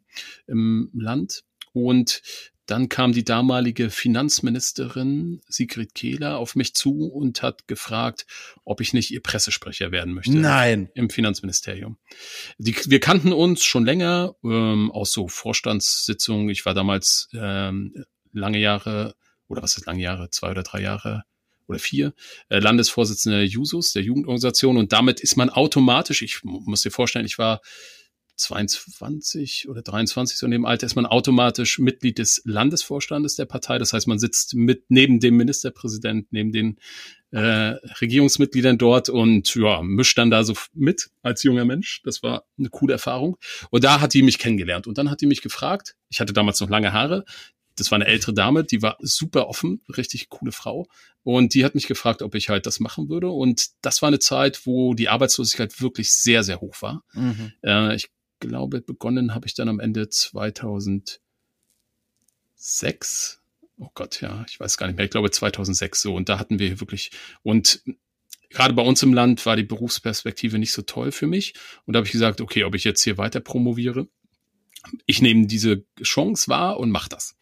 im Land. Und dann kam die damalige Finanzministerin Sigrid Kehler auf mich zu und hat gefragt, ob ich nicht ihr Pressesprecher werden möchte. Nein. Im Finanzministerium. Die, wir kannten uns schon länger ähm, aus so Vorstandssitzungen. Ich war damals ähm, lange Jahre, oder was ist lange Jahre, zwei oder drei Jahre oder vier, äh, Landesvorsitzender der Jusos, der Jugendorganisation. Und damit ist man automatisch, ich muss dir vorstellen, ich war 22 oder 23 so in dem Alter ist man automatisch Mitglied des Landesvorstandes der Partei. Das heißt, man sitzt mit neben dem Ministerpräsident, neben den äh, Regierungsmitgliedern dort und ja, mischt dann da so mit als junger Mensch. Das war eine coole Erfahrung. Und da hat die mich kennengelernt. Und dann hat die mich gefragt, ich hatte damals noch lange Haare, das war eine ältere Dame, die war super offen, richtig coole Frau. Und die hat mich gefragt, ob ich halt das machen würde. Und das war eine Zeit, wo die Arbeitslosigkeit wirklich sehr, sehr hoch war. Mhm. Äh, ich glaube, begonnen habe ich dann am Ende 2006. Oh Gott, ja, ich weiß gar nicht mehr. Ich glaube 2006 so. Und da hatten wir wirklich, und gerade bei uns im Land war die Berufsperspektive nicht so toll für mich. Und da habe ich gesagt, okay, ob ich jetzt hier weiter promoviere, ich nehme diese Chance wahr und mache das.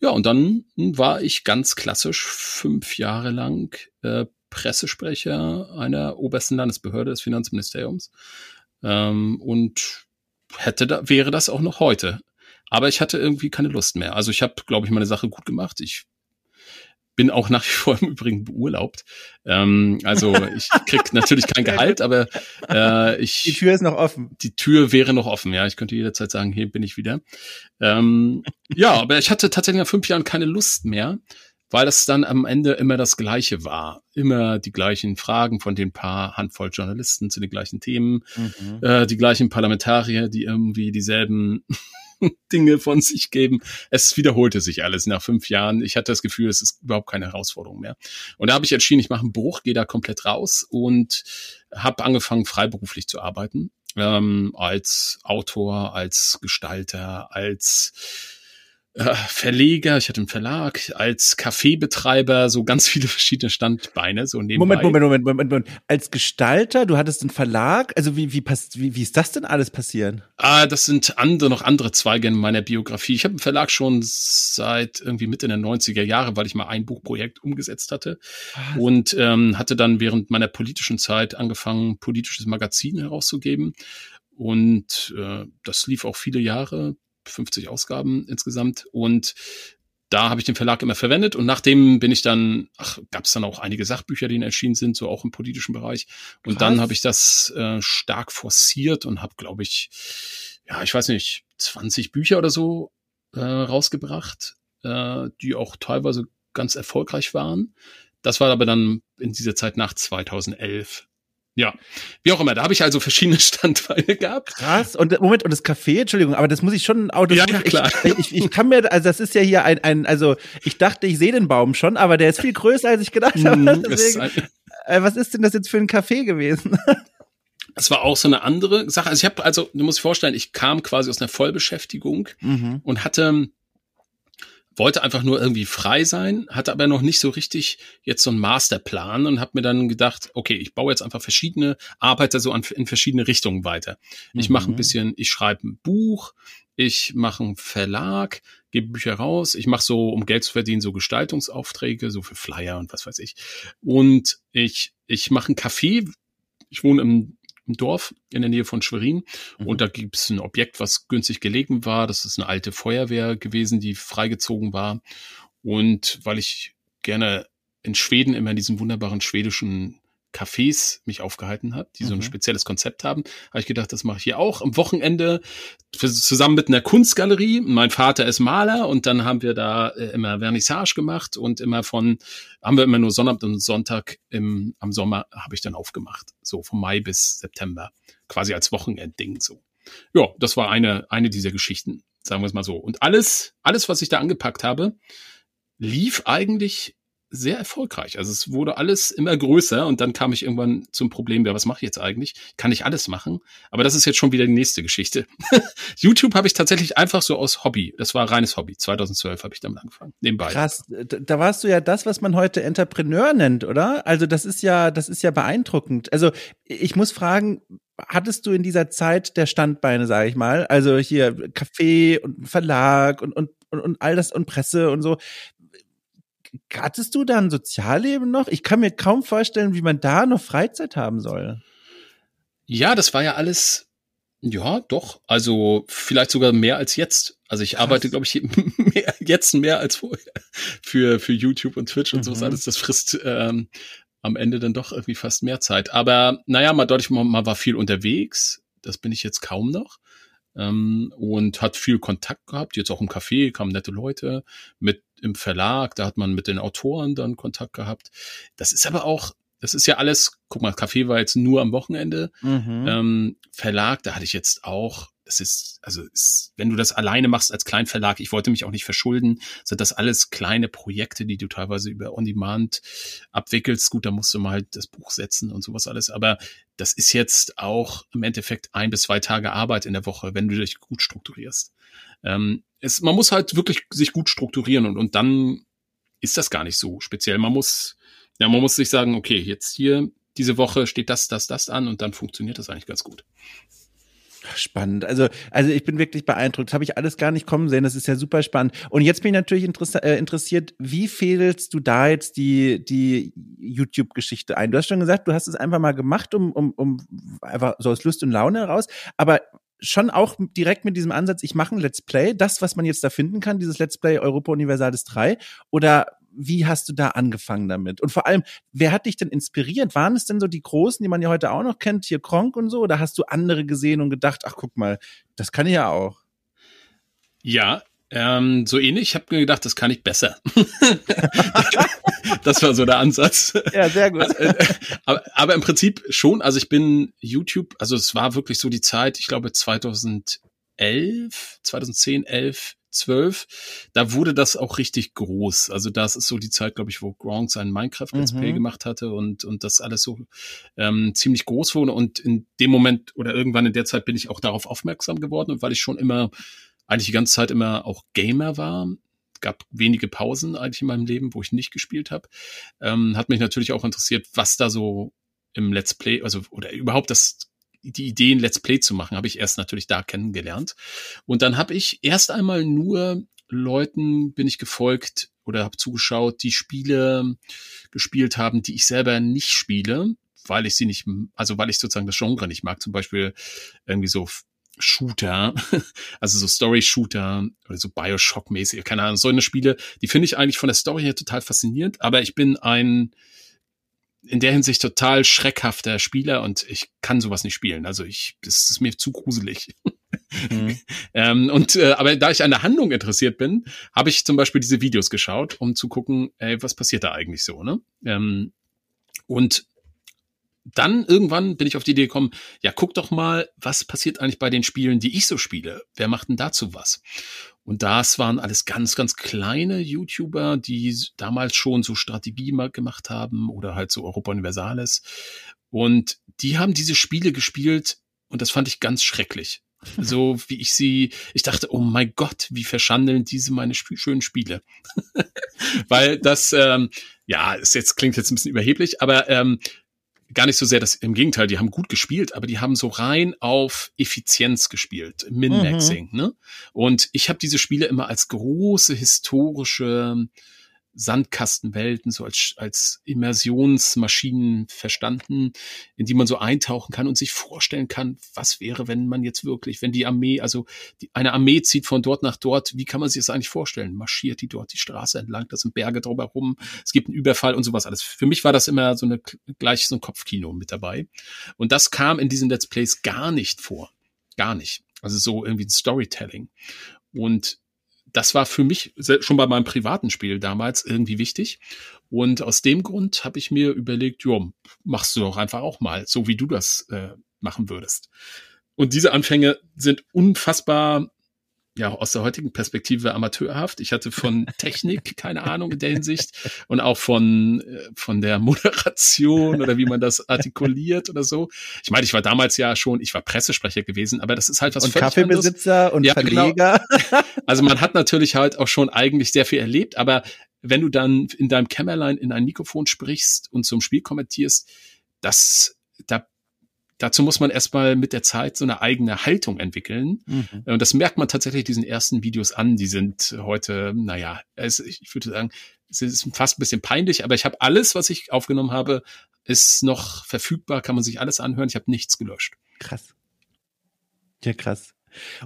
Ja, und dann war ich ganz klassisch fünf Jahre lang äh, Pressesprecher einer obersten Landesbehörde des Finanzministeriums. Ähm, und hätte da, wäre das auch noch heute. Aber ich hatte irgendwie keine Lust mehr. Also ich habe, glaube ich, meine Sache gut gemacht. Ich bin auch nach wie vor im Übrigen beurlaubt. Ähm, also ich krieg natürlich kein Gehalt, aber äh, ich. Die Tür ist noch offen. Die Tür wäre noch offen, ja. Ich könnte jederzeit sagen, hier bin ich wieder. Ähm, ja, aber ich hatte tatsächlich nach fünf Jahren keine Lust mehr, weil das dann am Ende immer das Gleiche war. Immer die gleichen Fragen von den paar Handvoll Journalisten zu den gleichen Themen, mhm. äh, die gleichen Parlamentarier, die irgendwie dieselben Dinge von sich geben. Es wiederholte sich alles nach fünf Jahren. Ich hatte das Gefühl, es ist überhaupt keine Herausforderung mehr. Und da habe ich entschieden, ich mache einen Bruch, gehe da komplett raus und habe angefangen, freiberuflich zu arbeiten. Ähm, als Autor, als Gestalter, als äh, Verleger, ich hatte einen Verlag, als Kaffeebetreiber, so ganz viele verschiedene Standbeine, so nebenbei. Moment, Moment, Moment, Moment, Moment. Als Gestalter, du hattest einen Verlag, also wie, wie, passt, wie, wie ist das denn alles passieren? Ah, das sind andere, noch andere Zweige in meiner Biografie. Ich habe einen Verlag schon seit irgendwie Mitte der 90er Jahre, weil ich mal ein Buchprojekt umgesetzt hatte Was? und ähm, hatte dann während meiner politischen Zeit angefangen, politisches Magazin herauszugeben. Und äh, das lief auch viele Jahre, 50 Ausgaben insgesamt. Und da habe ich den Verlag immer verwendet und nachdem bin ich dann, ach, gab es dann auch einige Sachbücher, die erschienen sind, so auch im politischen Bereich. Und Krass. dann habe ich das äh, stark forciert und habe, glaube ich, ja, ich weiß nicht, 20 Bücher oder so äh, rausgebracht, äh, die auch teilweise ganz erfolgreich waren. Das war aber dann in dieser Zeit nach 2011. Ja, wie auch immer, da habe ich also verschiedene Standbeine gehabt. Krass. Und Moment, und das Café, Entschuldigung, aber das muss ich schon Auto. Ja, ja, klar. Ich, ich, ich kann mir, also das ist ja hier ein, ein, also ich dachte, ich sehe den Baum schon, aber der ist viel größer, als ich gedacht habe. Mhm, Deswegen, äh, was ist denn das jetzt für ein Café gewesen? Es war auch so eine andere Sache. Also ich habe, also du musst dir vorstellen, ich kam quasi aus einer Vollbeschäftigung mhm. und hatte wollte einfach nur irgendwie frei sein, hatte aber noch nicht so richtig jetzt so einen Masterplan und habe mir dann gedacht, okay, ich baue jetzt einfach verschiedene, arbeite so an, in verschiedene Richtungen weiter. Ich mache ein mhm. bisschen, ich schreibe ein Buch, ich mache einen Verlag, gebe Bücher raus, ich mache so, um Geld zu verdienen, so Gestaltungsaufträge, so für Flyer und was weiß ich. Und ich, ich mache ein Café. Ich wohne im Dorf in der Nähe von Schwerin. Mhm. Und da gibt es ein Objekt, was günstig gelegen war. Das ist eine alte Feuerwehr gewesen, die freigezogen war. Und weil ich gerne in Schweden immer diesen wunderbaren schwedischen Cafés mich aufgehalten habe, die so ein mhm. spezielles Konzept haben, habe ich gedacht, das mache ich hier auch. Am Wochenende für, zusammen mit einer Kunstgalerie. Mein Vater ist Maler und dann haben wir da äh, immer Vernissage gemacht und immer von, haben wir immer nur Sonnabend und Sonntag im, am Sommer habe ich dann aufgemacht. So von Mai bis September. Quasi als Wochenendding so. Ja, das war eine, eine dieser Geschichten, sagen wir es mal so. Und alles, alles, was ich da angepackt habe, lief eigentlich sehr erfolgreich. Also es wurde alles immer größer und dann kam ich irgendwann zum Problem, ja, was mache ich jetzt eigentlich? Kann ich alles machen? Aber das ist jetzt schon wieder die nächste Geschichte. YouTube habe ich tatsächlich einfach so aus Hobby. Das war reines Hobby. 2012 habe ich damit angefangen. Nebenbei. Krass. Da warst du ja das, was man heute Entrepreneur nennt, oder? Also das ist ja, das ist ja beeindruckend. Also ich muss fragen, hattest du in dieser Zeit der Standbeine, sage ich mal, also hier Café und Verlag und, und, und, und all das und Presse und so hattest du da ein Sozialleben noch? Ich kann mir kaum vorstellen, wie man da noch Freizeit haben soll. Ja, das war ja alles, ja, doch. Also vielleicht sogar mehr als jetzt. Also ich arbeite, glaube ich, mehr, jetzt mehr als vorher für, für YouTube und Twitch und mhm. sowas alles. Das frisst ähm, am Ende dann doch irgendwie fast mehr Zeit. Aber naja, mal deutlich, man, man war viel unterwegs. Das bin ich jetzt kaum noch ähm, und hat viel Kontakt gehabt, jetzt auch im Café, kamen nette Leute, mit im Verlag, da hat man mit den Autoren dann Kontakt gehabt. Das ist aber auch, das ist ja alles, guck mal, Café war jetzt nur am Wochenende, mhm. ähm, Verlag, da hatte ich jetzt auch das ist, also ist, wenn du das alleine machst als Kleinverlag, ich wollte mich auch nicht verschulden, sind das alles kleine Projekte, die du teilweise über On-Demand abwickelst. Gut, da musst du mal halt das Buch setzen und sowas alles. Aber das ist jetzt auch im Endeffekt ein bis zwei Tage Arbeit in der Woche, wenn du dich gut strukturierst. Ähm, es, man muss halt wirklich sich gut strukturieren und, und dann ist das gar nicht so speziell. Man muss, ja, man muss sich sagen, okay, jetzt hier, diese Woche steht das, das, das an und dann funktioniert das eigentlich ganz gut. Spannend. Also, also ich bin wirklich beeindruckt. Habe ich alles gar nicht kommen sehen. Das ist ja super spannend. Und jetzt bin ich natürlich äh, interessiert, wie fädelst du da jetzt die, die YouTube-Geschichte ein? Du hast schon gesagt, du hast es einfach mal gemacht, um, um, um einfach so aus Lust und Laune heraus. Aber schon auch direkt mit diesem Ansatz, ich mache ein Let's Play, das, was man jetzt da finden kann, dieses Let's Play Europa Universalis 3, oder wie hast du da angefangen damit? Und vor allem, wer hat dich denn inspiriert? Waren es denn so die Großen, die man ja heute auch noch kennt, hier Kronk und so? Oder hast du andere gesehen und gedacht, ach guck mal, das kann ich ja auch? Ja, ähm, so ähnlich. Ich habe mir gedacht, das kann ich besser. das war so der Ansatz. Ja, sehr gut. Also, äh, aber, aber, im Prinzip schon. Also ich bin YouTube, also es war wirklich so die Zeit, ich glaube 2011, 2010, 11, 12, da wurde das auch richtig groß. Also das ist so die Zeit, glaube ich, wo Gronk seinen Minecraft Let's Play mhm. gemacht hatte und, und das alles so ähm, ziemlich groß wurde. Und in dem Moment oder irgendwann in der Zeit bin ich auch darauf aufmerksam geworden und weil ich schon immer, eigentlich die ganze Zeit immer auch Gamer war, gab wenige Pausen eigentlich in meinem Leben, wo ich nicht gespielt habe. Ähm, hat mich natürlich auch interessiert, was da so im Let's Play, also oder überhaupt das die Idee, ein Let's Play zu machen, habe ich erst natürlich da kennengelernt. Und dann habe ich erst einmal nur Leuten bin ich gefolgt oder habe zugeschaut, die Spiele gespielt haben, die ich selber nicht spiele, weil ich sie nicht, also weil ich sozusagen das Genre nicht mag. Zum Beispiel irgendwie so Shooter, also so Story-Shooter oder so Bioshock-mäßig, keine Ahnung, so eine Spiele, die finde ich eigentlich von der Story her total faszinierend, aber ich bin ein in der Hinsicht total schreckhafter Spieler und ich kann sowas nicht spielen. Also ich, das ist mir zu gruselig. Mhm. ähm, und äh, aber da ich an der Handlung interessiert bin, habe ich zum Beispiel diese Videos geschaut, um zu gucken, ey, was passiert da eigentlich so, ne? Ähm, und dann irgendwann bin ich auf die Idee gekommen, ja, guck doch mal, was passiert eigentlich bei den Spielen, die ich so spiele? Wer macht denn dazu was? Und das waren alles ganz, ganz kleine YouTuber, die damals schon so Strategie mal gemacht haben oder halt so Europa Universalis. Und die haben diese Spiele gespielt und das fand ich ganz schrecklich. So wie ich sie, ich dachte, oh mein Gott, wie verschandeln diese meine sp schönen Spiele. Weil das, ähm, ja, es jetzt klingt jetzt ein bisschen überheblich, aber ähm, gar nicht so sehr das, im Gegenteil, die haben gut gespielt, aber die haben so rein auf Effizienz gespielt, Min-Maxing, mhm. ne? Und ich habe diese Spiele immer als große historische Sandkastenwelten, so als, als Immersionsmaschinen verstanden, in die man so eintauchen kann und sich vorstellen kann, was wäre, wenn man jetzt wirklich, wenn die Armee, also die, eine Armee zieht von dort nach dort, wie kann man sich das eigentlich vorstellen? Marschiert die dort die Straße entlang, da sind Berge drumherum, es gibt einen Überfall und sowas alles. Für mich war das immer so eine, gleich so ein Kopfkino mit dabei. Und das kam in diesen Let's Plays gar nicht vor. Gar nicht. Also so irgendwie ein Storytelling. Und das war für mich schon bei meinem privaten Spiel damals irgendwie wichtig. Und aus dem Grund habe ich mir überlegt, jo, machst du doch einfach auch mal, so wie du das äh, machen würdest. Und diese Anfänge sind unfassbar ja, aus der heutigen Perspektive amateurhaft. Ich hatte von Technik keine Ahnung in der Hinsicht und auch von, äh, von der Moderation oder wie man das artikuliert oder so. Ich meine, ich war damals ja schon, ich war Pressesprecher gewesen, aber das ist halt was Und Kaffeebesitzer anderes. und ja, genau. Verleger. Genau. Also man hat natürlich halt auch schon eigentlich sehr viel erlebt, aber wenn du dann in deinem Kämmerlein in ein Mikrofon sprichst und zum Spiel kommentierst, das, da dazu muss man erstmal mit der Zeit so eine eigene Haltung entwickeln. Mhm. Und das merkt man tatsächlich diesen ersten Videos an. Die sind heute, naja, es, ich würde sagen, es ist fast ein bisschen peinlich, aber ich habe alles, was ich aufgenommen habe, ist noch verfügbar, kann man sich alles anhören. Ich habe nichts gelöscht. Krass. Ja, krass.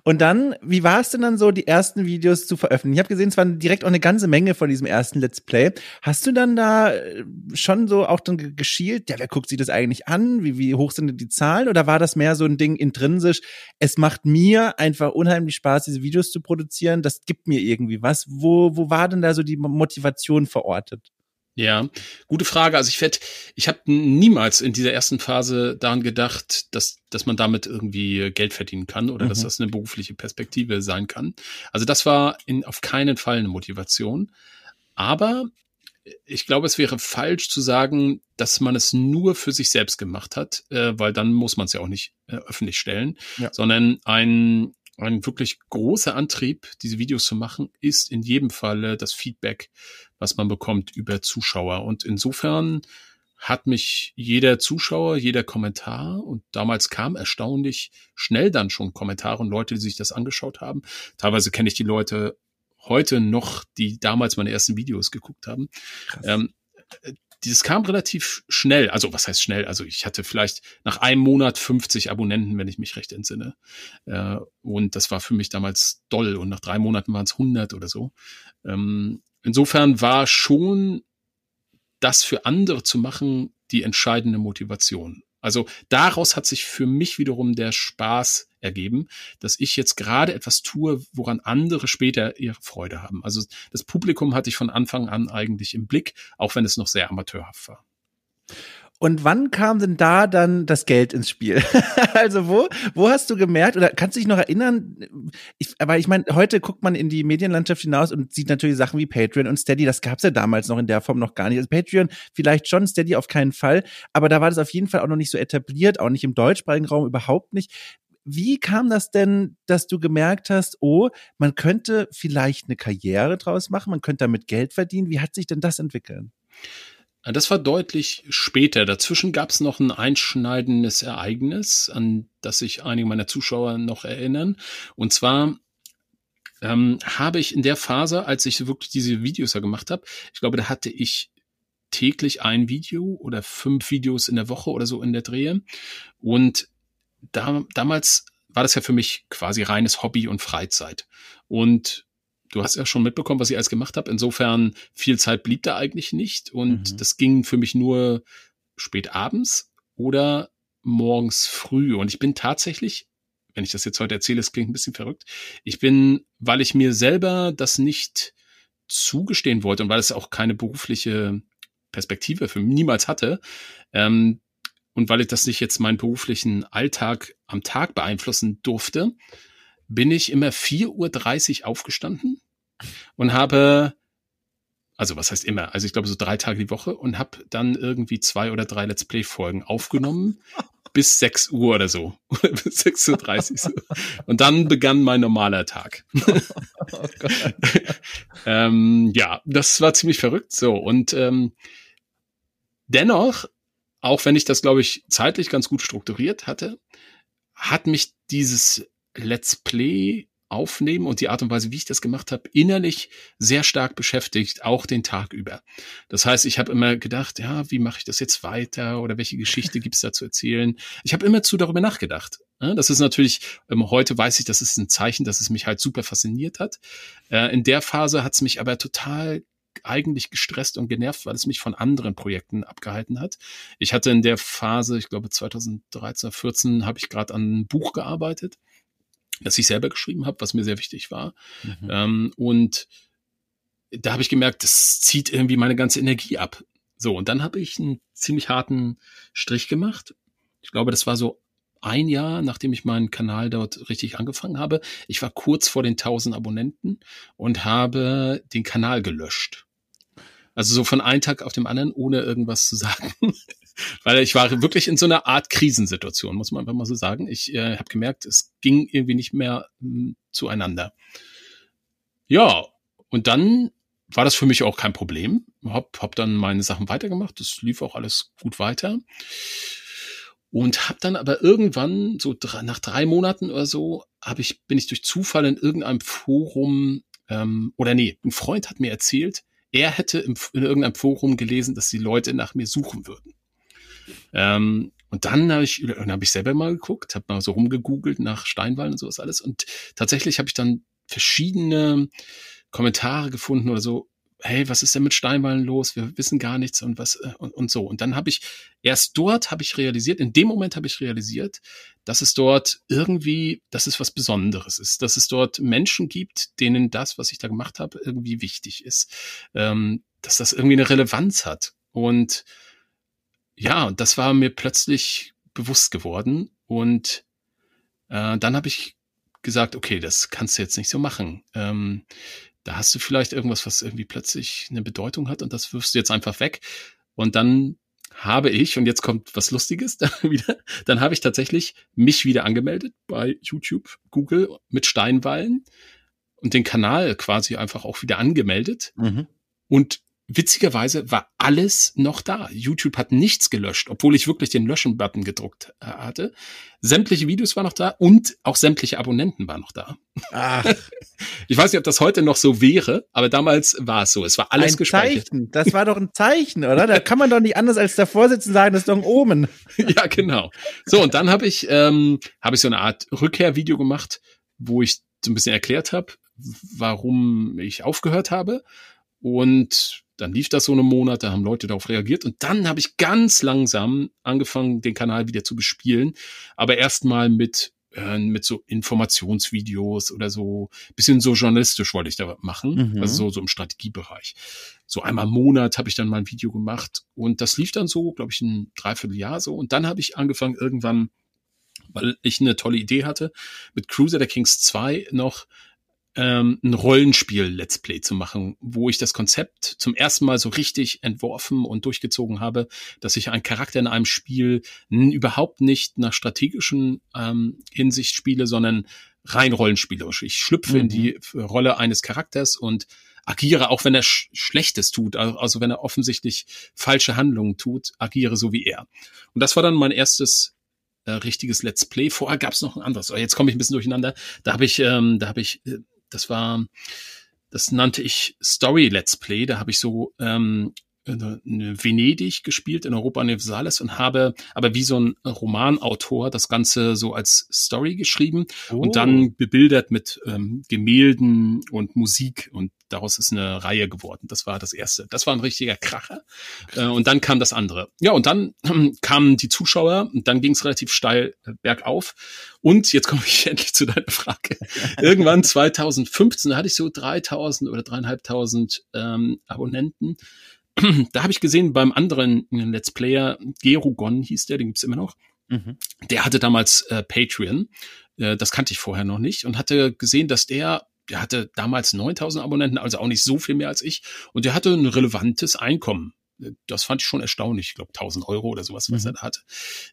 Und dann, wie war es denn dann so, die ersten Videos zu veröffentlichen? Ich habe gesehen, es waren direkt auch eine ganze Menge von diesem ersten Let's Play. Hast du dann da äh, schon so auch dann geschielt, ja, wer guckt sich das eigentlich an? Wie, wie hoch sind denn die Zahlen? Oder war das mehr so ein Ding intrinsisch? Es macht mir einfach unheimlich Spaß, diese Videos zu produzieren. Das gibt mir irgendwie was. Wo, wo war denn da so die Motivation verortet? Ja, gute Frage. Also ich werde, ich habe niemals in dieser ersten Phase daran gedacht, dass, dass man damit irgendwie Geld verdienen kann oder mhm. dass das eine berufliche Perspektive sein kann. Also das war in, auf keinen Fall eine Motivation. Aber ich glaube, es wäre falsch zu sagen, dass man es nur für sich selbst gemacht hat, äh, weil dann muss man es ja auch nicht äh, öffentlich stellen, ja. sondern ein ein wirklich großer Antrieb, diese Videos zu machen, ist in jedem Falle das Feedback, was man bekommt über Zuschauer. Und insofern hat mich jeder Zuschauer, jeder Kommentar und damals kam erstaunlich schnell dann schon Kommentare und Leute, die sich das angeschaut haben. Teilweise kenne ich die Leute heute noch, die damals meine ersten Videos geguckt haben. Ähm, dieses kam relativ schnell. Also was heißt schnell? Also ich hatte vielleicht nach einem Monat 50 Abonnenten, wenn ich mich recht entsinne. Äh, und das war für mich damals doll. Und nach drei Monaten waren es 100 oder so. Ähm, insofern war schon das für andere zu machen die entscheidende Motivation. Also daraus hat sich für mich wiederum der Spaß ergeben, dass ich jetzt gerade etwas tue, woran andere später ihre Freude haben. Also das Publikum hatte ich von Anfang an eigentlich im Blick, auch wenn es noch sehr amateurhaft war. Und wann kam denn da dann das Geld ins Spiel? also wo, wo hast du gemerkt oder kannst du dich noch erinnern? Ich, aber ich meine, heute guckt man in die Medienlandschaft hinaus und sieht natürlich Sachen wie Patreon und Steady. Das gab's ja damals noch in der Form noch gar nicht. Also Patreon vielleicht schon, Steady auf keinen Fall. Aber da war das auf jeden Fall auch noch nicht so etabliert, auch nicht im deutschsprachigen Raum überhaupt nicht. Wie kam das denn, dass du gemerkt hast, oh, man könnte vielleicht eine Karriere draus machen, man könnte damit Geld verdienen? Wie hat sich denn das entwickelt? Das war deutlich später. Dazwischen gab es noch ein einschneidendes Ereignis, an das sich einige meiner Zuschauer noch erinnern. Und zwar ähm, habe ich in der Phase, als ich wirklich diese Videos ja gemacht habe, ich glaube, da hatte ich täglich ein Video oder fünf Videos in der Woche oder so in der Drehe. Und da, damals war das ja für mich quasi reines Hobby und Freizeit. Und du hast ja schon mitbekommen, was ich alles gemacht habe. Insofern viel Zeit blieb da eigentlich nicht. Und mhm. das ging für mich nur spät abends oder morgens früh. Und ich bin tatsächlich, wenn ich das jetzt heute erzähle, es klingt ein bisschen verrückt. Ich bin, weil ich mir selber das nicht zugestehen wollte und weil es auch keine berufliche Perspektive für mich niemals hatte, ähm, und weil ich das nicht jetzt meinen beruflichen Alltag am Tag beeinflussen durfte, bin ich immer 4.30 Uhr aufgestanden und habe, also was heißt immer, also ich glaube so drei Tage die Woche und habe dann irgendwie zwei oder drei Let's Play-Folgen aufgenommen bis 6 Uhr oder so. bis 6.30 Uhr. Und dann begann mein normaler Tag. oh ähm, ja, das war ziemlich verrückt. So, und ähm, dennoch, auch wenn ich das, glaube ich, zeitlich ganz gut strukturiert hatte, hat mich dieses Let's Play Aufnehmen und die Art und Weise, wie ich das gemacht habe, innerlich sehr stark beschäftigt, auch den Tag über. Das heißt, ich habe immer gedacht, ja, wie mache ich das jetzt weiter oder welche Geschichte gibt's da zu erzählen? Ich habe immer zu darüber nachgedacht. Das ist natürlich, ähm, heute weiß ich, das ist ein Zeichen, dass es mich halt super fasziniert hat. Äh, in der Phase hat's mich aber total eigentlich gestresst und genervt, weil es mich von anderen Projekten abgehalten hat. Ich hatte in der Phase, ich glaube 2013, 14, habe ich gerade an einem Buch gearbeitet, das ich selber geschrieben habe, was mir sehr wichtig war. Mhm. Ähm, und da habe ich gemerkt, das zieht irgendwie meine ganze Energie ab. So, und dann habe ich einen ziemlich harten Strich gemacht. Ich glaube, das war so ein Jahr, nachdem ich meinen Kanal dort richtig angefangen habe. Ich war kurz vor den 1000 Abonnenten und habe den Kanal gelöscht. Also so von einem Tag auf dem anderen, ohne irgendwas zu sagen. Weil ich war wirklich in so einer Art Krisensituation, muss man einfach mal so sagen. Ich äh, habe gemerkt, es ging irgendwie nicht mehr mh, hm, zueinander. Ja, und dann war das für mich auch kein Problem. Hab, hab dann meine Sachen weitergemacht. Das lief auch alles gut weiter. Und habe dann aber irgendwann, so drei, nach drei Monaten oder so, hab ich, bin ich durch Zufall in irgendeinem Forum, ähm, oder nee, ein Freund hat mir erzählt, er hätte im, in irgendeinem Forum gelesen, dass die Leute nach mir suchen würden. Ähm, und dann habe ich, hab ich selber mal geguckt, habe mal so rumgegoogelt nach Steinwallen und sowas alles. Und tatsächlich habe ich dann verschiedene Kommentare gefunden oder so, hey, was ist denn mit Steinwallen los? Wir wissen gar nichts und was äh, und, und so. Und dann habe ich erst dort habe ich realisiert, in dem Moment habe ich realisiert, dass es dort irgendwie, dass es was Besonderes ist, dass es dort Menschen gibt, denen das, was ich da gemacht habe, irgendwie wichtig ist, ähm, dass das irgendwie eine Relevanz hat. Und ja, das war mir plötzlich bewusst geworden. Und äh, dann habe ich gesagt, okay, das kannst du jetzt nicht so machen. Ähm, da hast du vielleicht irgendwas, was irgendwie plötzlich eine Bedeutung hat und das wirfst du jetzt einfach weg. Und dann habe ich, und jetzt kommt was Lustiges da wieder, dann habe ich tatsächlich mich wieder angemeldet bei YouTube, Google mit Steinwallen und den Kanal quasi einfach auch wieder angemeldet. Mhm. Und witzigerweise war alles noch da. YouTube hat nichts gelöscht, obwohl ich wirklich den Löschen-Button gedruckt äh, hatte. Sämtliche Videos waren noch da und auch sämtliche Abonnenten waren noch da. Ach. Ich weiß nicht, ob das heute noch so wäre, aber damals war es so. Es war alles ein gespeichert. Zeichen. Das war doch ein Zeichen, oder? Da kann man doch nicht anders als davor sitzen sagen, das ist doch ein Omen. ja, genau. So, und dann habe ich, ähm, hab ich so eine Art Rückkehrvideo gemacht, wo ich so ein bisschen erklärt habe, warum ich aufgehört habe. Und dann lief das so eine Monat, da haben Leute darauf reagiert und dann habe ich ganz langsam angefangen, den Kanal wieder zu bespielen, aber erstmal mit äh, mit so Informationsvideos oder so bisschen so journalistisch wollte ich da machen, mhm. also so so im Strategiebereich. So einmal im Monat habe ich dann mal ein Video gemacht und das lief dann so, glaube ich, ein Dreivierteljahr so und dann habe ich angefangen irgendwann weil ich eine tolle Idee hatte, mit Crusader Kings 2 noch ähm, ein Rollenspiel-Let's Play zu machen, wo ich das Konzept zum ersten Mal so richtig entworfen und durchgezogen habe, dass ich einen Charakter in einem Spiel überhaupt nicht nach strategischen ähm, Hinsicht spiele, sondern rein rollenspielerisch. Ich schlüpfe mhm. in die Rolle eines Charakters und agiere, auch wenn er Sch Schlechtes tut, also wenn er offensichtlich falsche Handlungen tut, agiere so wie er. Und das war dann mein erstes äh, richtiges Let's Play. Vorher gab es noch ein anderes. Jetzt komme ich ein bisschen durcheinander. Da habe ich, ähm, da habe ich äh, das war, das nannte ich Story Let's Play. Da habe ich so ähm, Venedig gespielt in Europa Universalis und habe aber wie so ein Romanautor das Ganze so als Story geschrieben oh. und dann oh. bebildert mit ähm, Gemälden und Musik und daraus ist eine Reihe geworden. Das war das erste. Das war ein richtiger Kracher. Äh, und dann kam das andere. Ja, und dann äh, kamen die Zuschauer und dann ging es relativ steil äh, bergauf. Und jetzt komme ich endlich zu deiner Frage. Irgendwann 2015 hatte ich so 3000 oder dreieinhalbtausend ähm, Abonnenten da habe ich gesehen beim anderen Let's Player, Gerugon hieß der, den gibt's immer noch. Mhm. Der hatte damals äh, Patreon. Äh, das kannte ich vorher noch nicht und hatte gesehen, dass der der hatte damals 9000 Abonnenten, also auch nicht so viel mehr als ich. Und der hatte ein relevantes Einkommen. Das fand ich schon erstaunlich. Ich glaube, 1000 Euro oder sowas, was mhm. er da hatte.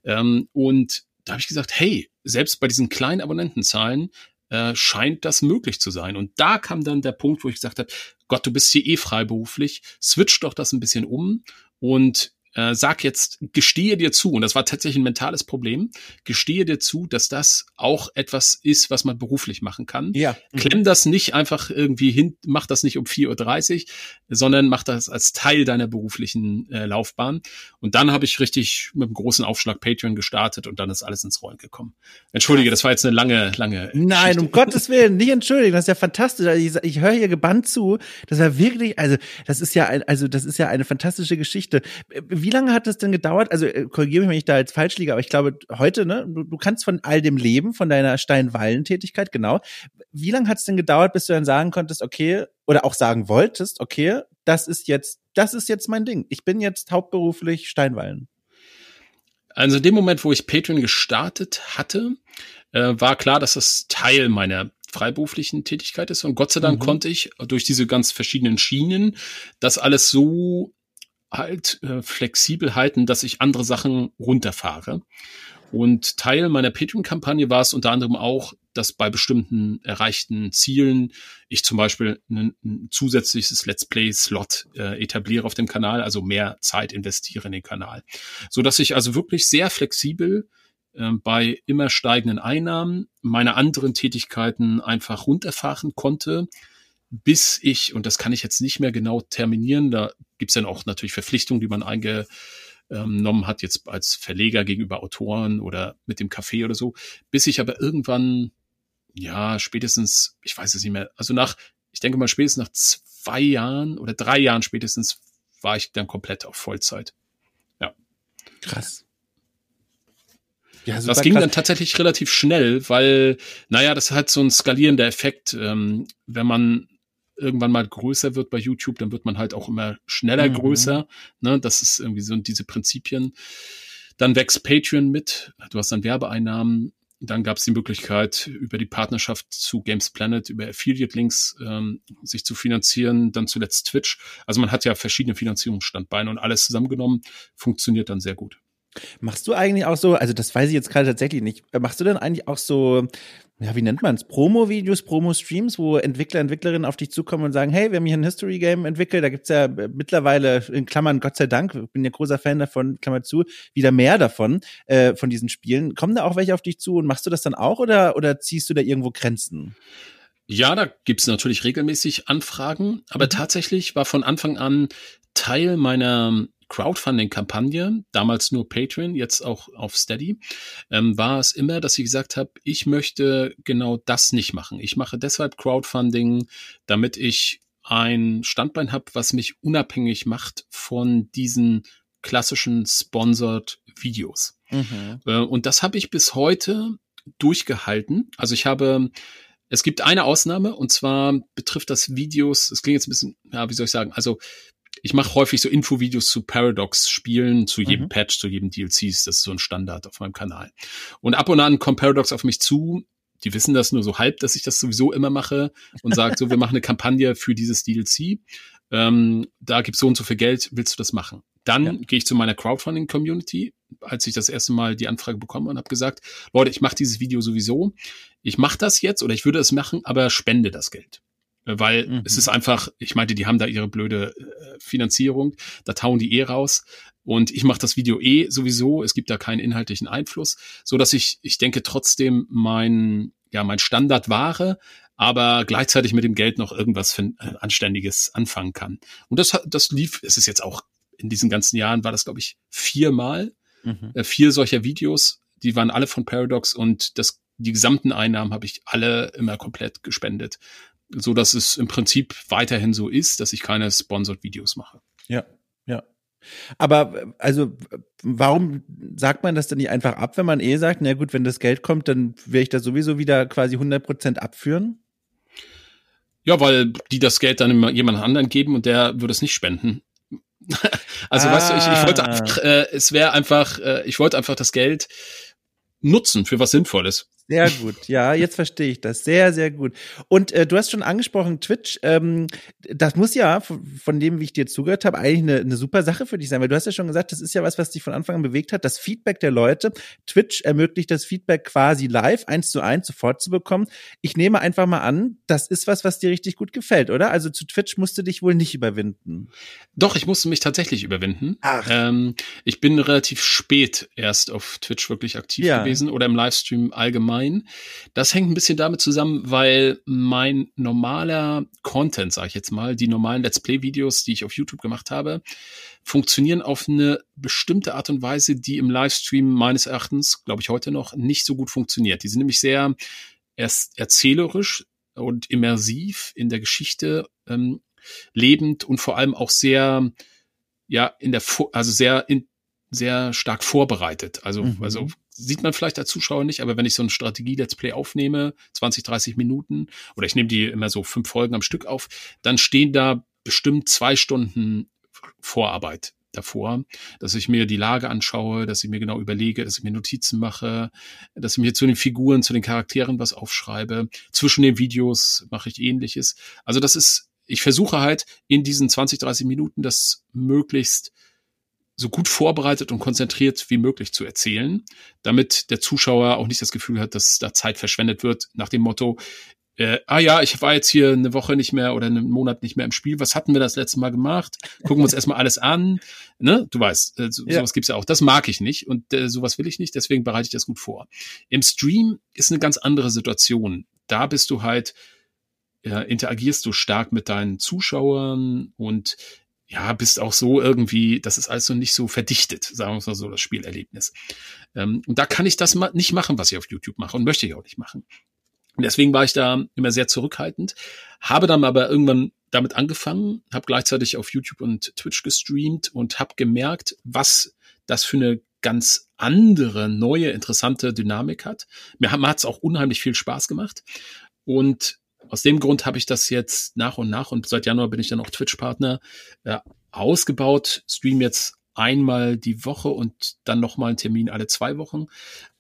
Ähm, und da habe ich gesagt, hey, selbst bei diesen kleinen Abonnentenzahlen äh, scheint das möglich zu sein. Und da kam dann der Punkt, wo ich gesagt habe, Gott, du bist hier eh freiberuflich, switch doch das ein bisschen um und äh, sag jetzt, gestehe dir zu, und das war tatsächlich ein mentales Problem, gestehe dir zu, dass das auch etwas ist, was man beruflich machen kann. Ja. Klemm das nicht einfach irgendwie hin, mach das nicht um 4.30 Uhr, sondern mach das als Teil deiner beruflichen äh, Laufbahn. Und dann habe ich richtig mit einem großen Aufschlag Patreon gestartet und dann ist alles ins Rollen gekommen. Entschuldige, das war jetzt eine lange, lange. Nein, Geschichte. um Gottes Willen, nicht entschuldigen, das ist ja fantastisch. Also ich, ich höre hier gebannt zu. Das war wirklich, also das ist ja ein, also das ist ja eine fantastische Geschichte. Wie lange hat es denn gedauert? Also äh, korrigiere mich, wenn ich da jetzt falsch liege, aber ich glaube, heute, ne, du, du kannst von all dem leben, von deiner Steinwallen-Tätigkeit, genau. Wie lange hat es denn gedauert, bis du dann sagen konntest, okay, oder auch sagen wolltest, okay, das ist jetzt, das ist jetzt mein Ding. Ich bin jetzt hauptberuflich Steinwallen. Also in dem Moment, wo ich Patreon gestartet hatte, äh, war klar, dass das Teil meiner freiberuflichen Tätigkeit ist. Und Gott sei Dank mhm. konnte ich durch diese ganz verschiedenen Schienen das alles so halt äh, flexibel halten, dass ich andere Sachen runterfahre. Und Teil meiner Patreon-Kampagne war es unter anderem auch, dass bei bestimmten erreichten Zielen ich zum Beispiel ein, ein zusätzliches Let's Play-Slot äh, etabliere auf dem Kanal, also mehr Zeit investiere in den Kanal. So dass ich also wirklich sehr flexibel äh, bei immer steigenden Einnahmen meine anderen Tätigkeiten einfach runterfahren konnte, bis ich, und das kann ich jetzt nicht mehr genau terminieren, da gibt's dann auch natürlich Verpflichtungen, die man eingenommen hat, jetzt als Verleger gegenüber Autoren oder mit dem Café oder so, bis ich aber irgendwann, ja, spätestens, ich weiß es nicht mehr, also nach, ich denke mal spätestens nach zwei Jahren oder drei Jahren spätestens war ich dann komplett auf Vollzeit. Ja. Krass. Ja, das ging krass. dann tatsächlich relativ schnell, weil, naja, das hat so ein skalierender Effekt. Ähm, wenn man irgendwann mal größer wird bei YouTube, dann wird man halt auch immer schneller mhm. größer. Ne? Das ist irgendwie so diese Prinzipien. Dann wächst Patreon mit. Du hast dann Werbeeinnahmen. Dann gab es die Möglichkeit, über die Partnerschaft zu Games Planet, über Affiliate-Links ähm, sich zu finanzieren. Dann zuletzt Twitch. Also man hat ja verschiedene Finanzierungsstandbeine und alles zusammengenommen funktioniert dann sehr gut. Machst du eigentlich auch so, also das weiß ich jetzt gerade tatsächlich nicht, äh, machst du denn eigentlich auch so, ja, wie nennt man es, Promo-Videos, Promo-Streams, wo Entwickler, Entwicklerinnen auf dich zukommen und sagen, hey, wir haben hier ein History-Game entwickelt, da gibt's ja äh, mittlerweile, in Klammern, Gott sei Dank, ich bin ja großer Fan davon, Klammer zu, wieder mehr davon, äh, von diesen Spielen. Kommen da auch welche auf dich zu und machst du das dann auch oder, oder ziehst du da irgendwo Grenzen? Ja, da gibt's natürlich regelmäßig Anfragen, aber mhm. tatsächlich war von Anfang an Teil meiner Crowdfunding-Kampagne, damals nur Patreon, jetzt auch auf Steady, ähm, war es immer, dass ich gesagt habe, ich möchte genau das nicht machen. Ich mache deshalb Crowdfunding, damit ich ein Standbein habe, was mich unabhängig macht von diesen klassischen Sponsored Videos. Mhm. Äh, und das habe ich bis heute durchgehalten. Also ich habe es gibt eine Ausnahme und zwar betrifft das Videos, es klingt jetzt ein bisschen, ja, wie soll ich sagen, also ich mache häufig so Infovideos zu Paradox-Spielen, zu jedem mhm. Patch, zu jedem DLCs. Das ist so ein Standard auf meinem Kanal. Und ab und an kommt Paradox auf mich zu. Die wissen das nur so halb, dass ich das sowieso immer mache und sagt so, wir machen eine Kampagne für dieses DLC. Ähm, da gibt's so und so viel Geld, willst du das machen? Dann ja. gehe ich zu meiner Crowdfunding-Community, als ich das erste Mal die Anfrage bekommen und habe gesagt, Leute, ich mache dieses Video sowieso. Ich mache das jetzt oder ich würde es machen, aber spende das Geld weil mhm. es ist einfach, ich meinte, die haben da ihre blöde äh, Finanzierung, da tauen die eh raus. Und ich mache das Video eh sowieso, es gibt da keinen inhaltlichen Einfluss, so dass ich, ich denke trotzdem mein, ja, mein Standard wahre, aber gleichzeitig mit dem Geld noch irgendwas für, äh, Anständiges anfangen kann. Und das, das lief, es ist jetzt auch in diesen ganzen Jahren war das, glaube ich, viermal, mhm. äh, vier solcher Videos, die waren alle von Paradox und das die gesamten Einnahmen habe ich alle immer komplett gespendet so dass es im Prinzip weiterhin so ist, dass ich keine Sponsored Videos mache. Ja, ja. Aber also, warum sagt man das denn nicht einfach ab, wenn man eh sagt, na gut, wenn das Geld kommt, dann werde ich da sowieso wieder quasi 100 Prozent abführen? Ja, weil die das Geld dann jemand anderen geben und der würde es nicht spenden. also, ah. weißt du, ich, ich wollte ah. einfach, äh, es wäre einfach, äh, ich wollte einfach das Geld nutzen für was Sinnvolles. Sehr gut, ja, jetzt verstehe ich das. Sehr, sehr gut. Und äh, du hast schon angesprochen, Twitch, ähm, das muss ja, von, dem, wie ich dir zugehört habe, eigentlich eine, eine super Sache für dich sein, weil du hast ja schon gesagt, das ist ja was, was dich von Anfang an bewegt hat, das Feedback der Leute. Twitch ermöglicht das Feedback quasi live, eins zu eins, sofort zu bekommen. Ich nehme einfach mal an, das ist was, was dir richtig gut gefällt, oder? Also zu Twitch musst du dich wohl nicht überwinden. Doch, ich musste mich tatsächlich überwinden. Ach. Ähm, ich bin relativ spät erst auf Twitch wirklich aktiv ja. gewesen oder im Livestream allgemein allgemein. Das hängt ein bisschen damit zusammen, weil mein normaler Content, sage ich jetzt mal, die normalen Let's Play-Videos, die ich auf YouTube gemacht habe, funktionieren auf eine bestimmte Art und Weise, die im Livestream meines Erachtens, glaube ich, heute noch nicht so gut funktioniert. Die sind nämlich sehr erst erzählerisch und immersiv in der Geschichte ähm, lebend und vor allem auch sehr ja in der also sehr in, sehr stark vorbereitet. Also mhm. also sieht man vielleicht als Zuschauer nicht, aber wenn ich so ein Strategie-Let's Play aufnehme, 20, 30 Minuten, oder ich nehme die immer so fünf Folgen am Stück auf, dann stehen da bestimmt zwei Stunden Vorarbeit davor, dass ich mir die Lage anschaue, dass ich mir genau überlege, dass ich mir Notizen mache, dass ich mir zu den Figuren, zu den Charakteren was aufschreibe. Zwischen den Videos mache ich ähnliches. Also das ist, ich versuche halt in diesen 20, 30 Minuten das möglichst so gut vorbereitet und konzentriert wie möglich zu erzählen, damit der Zuschauer auch nicht das Gefühl hat, dass da Zeit verschwendet wird, nach dem Motto, äh, ah ja, ich war jetzt hier eine Woche nicht mehr oder einen Monat nicht mehr im Spiel. Was hatten wir das letzte Mal gemacht? Gucken wir uns erstmal alles an. Ne? Du weißt, äh, so, ja. sowas gibt's ja auch. Das mag ich nicht und äh, sowas will ich nicht, deswegen bereite ich das gut vor. Im Stream ist eine ganz andere Situation. Da bist du halt, ja, interagierst du stark mit deinen Zuschauern und ja, bist auch so irgendwie, das ist also nicht so verdichtet, sagen wir mal so, das Spielerlebnis. Ähm, und da kann ich das ma nicht machen, was ich auf YouTube mache und möchte ich auch nicht machen. Und deswegen war ich da immer sehr zurückhaltend, habe dann aber irgendwann damit angefangen, habe gleichzeitig auf YouTube und Twitch gestreamt und habe gemerkt, was das für eine ganz andere, neue, interessante Dynamik hat. Mir hat es auch unheimlich viel Spaß gemacht. Und aus dem Grund habe ich das jetzt nach und nach und seit Januar bin ich dann auch Twitch-Partner äh, ausgebaut, stream jetzt einmal die Woche und dann nochmal einen Termin alle zwei Wochen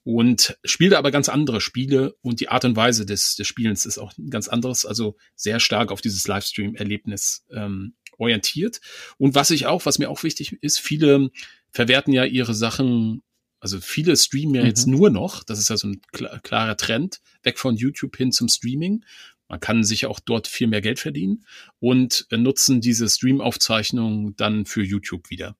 und spiele aber ganz andere Spiele und die Art und Weise des, des Spielens ist auch ein ganz anderes, also sehr stark auf dieses Livestream-Erlebnis ähm, orientiert. Und was ich auch, was mir auch wichtig ist, viele verwerten ja ihre Sachen also viele streamen ja mhm. jetzt nur noch, das ist ja so ein klarer Trend, weg von YouTube hin zum Streaming. Man kann sich auch dort viel mehr Geld verdienen und äh, nutzen diese Stream-Aufzeichnungen dann für YouTube wieder.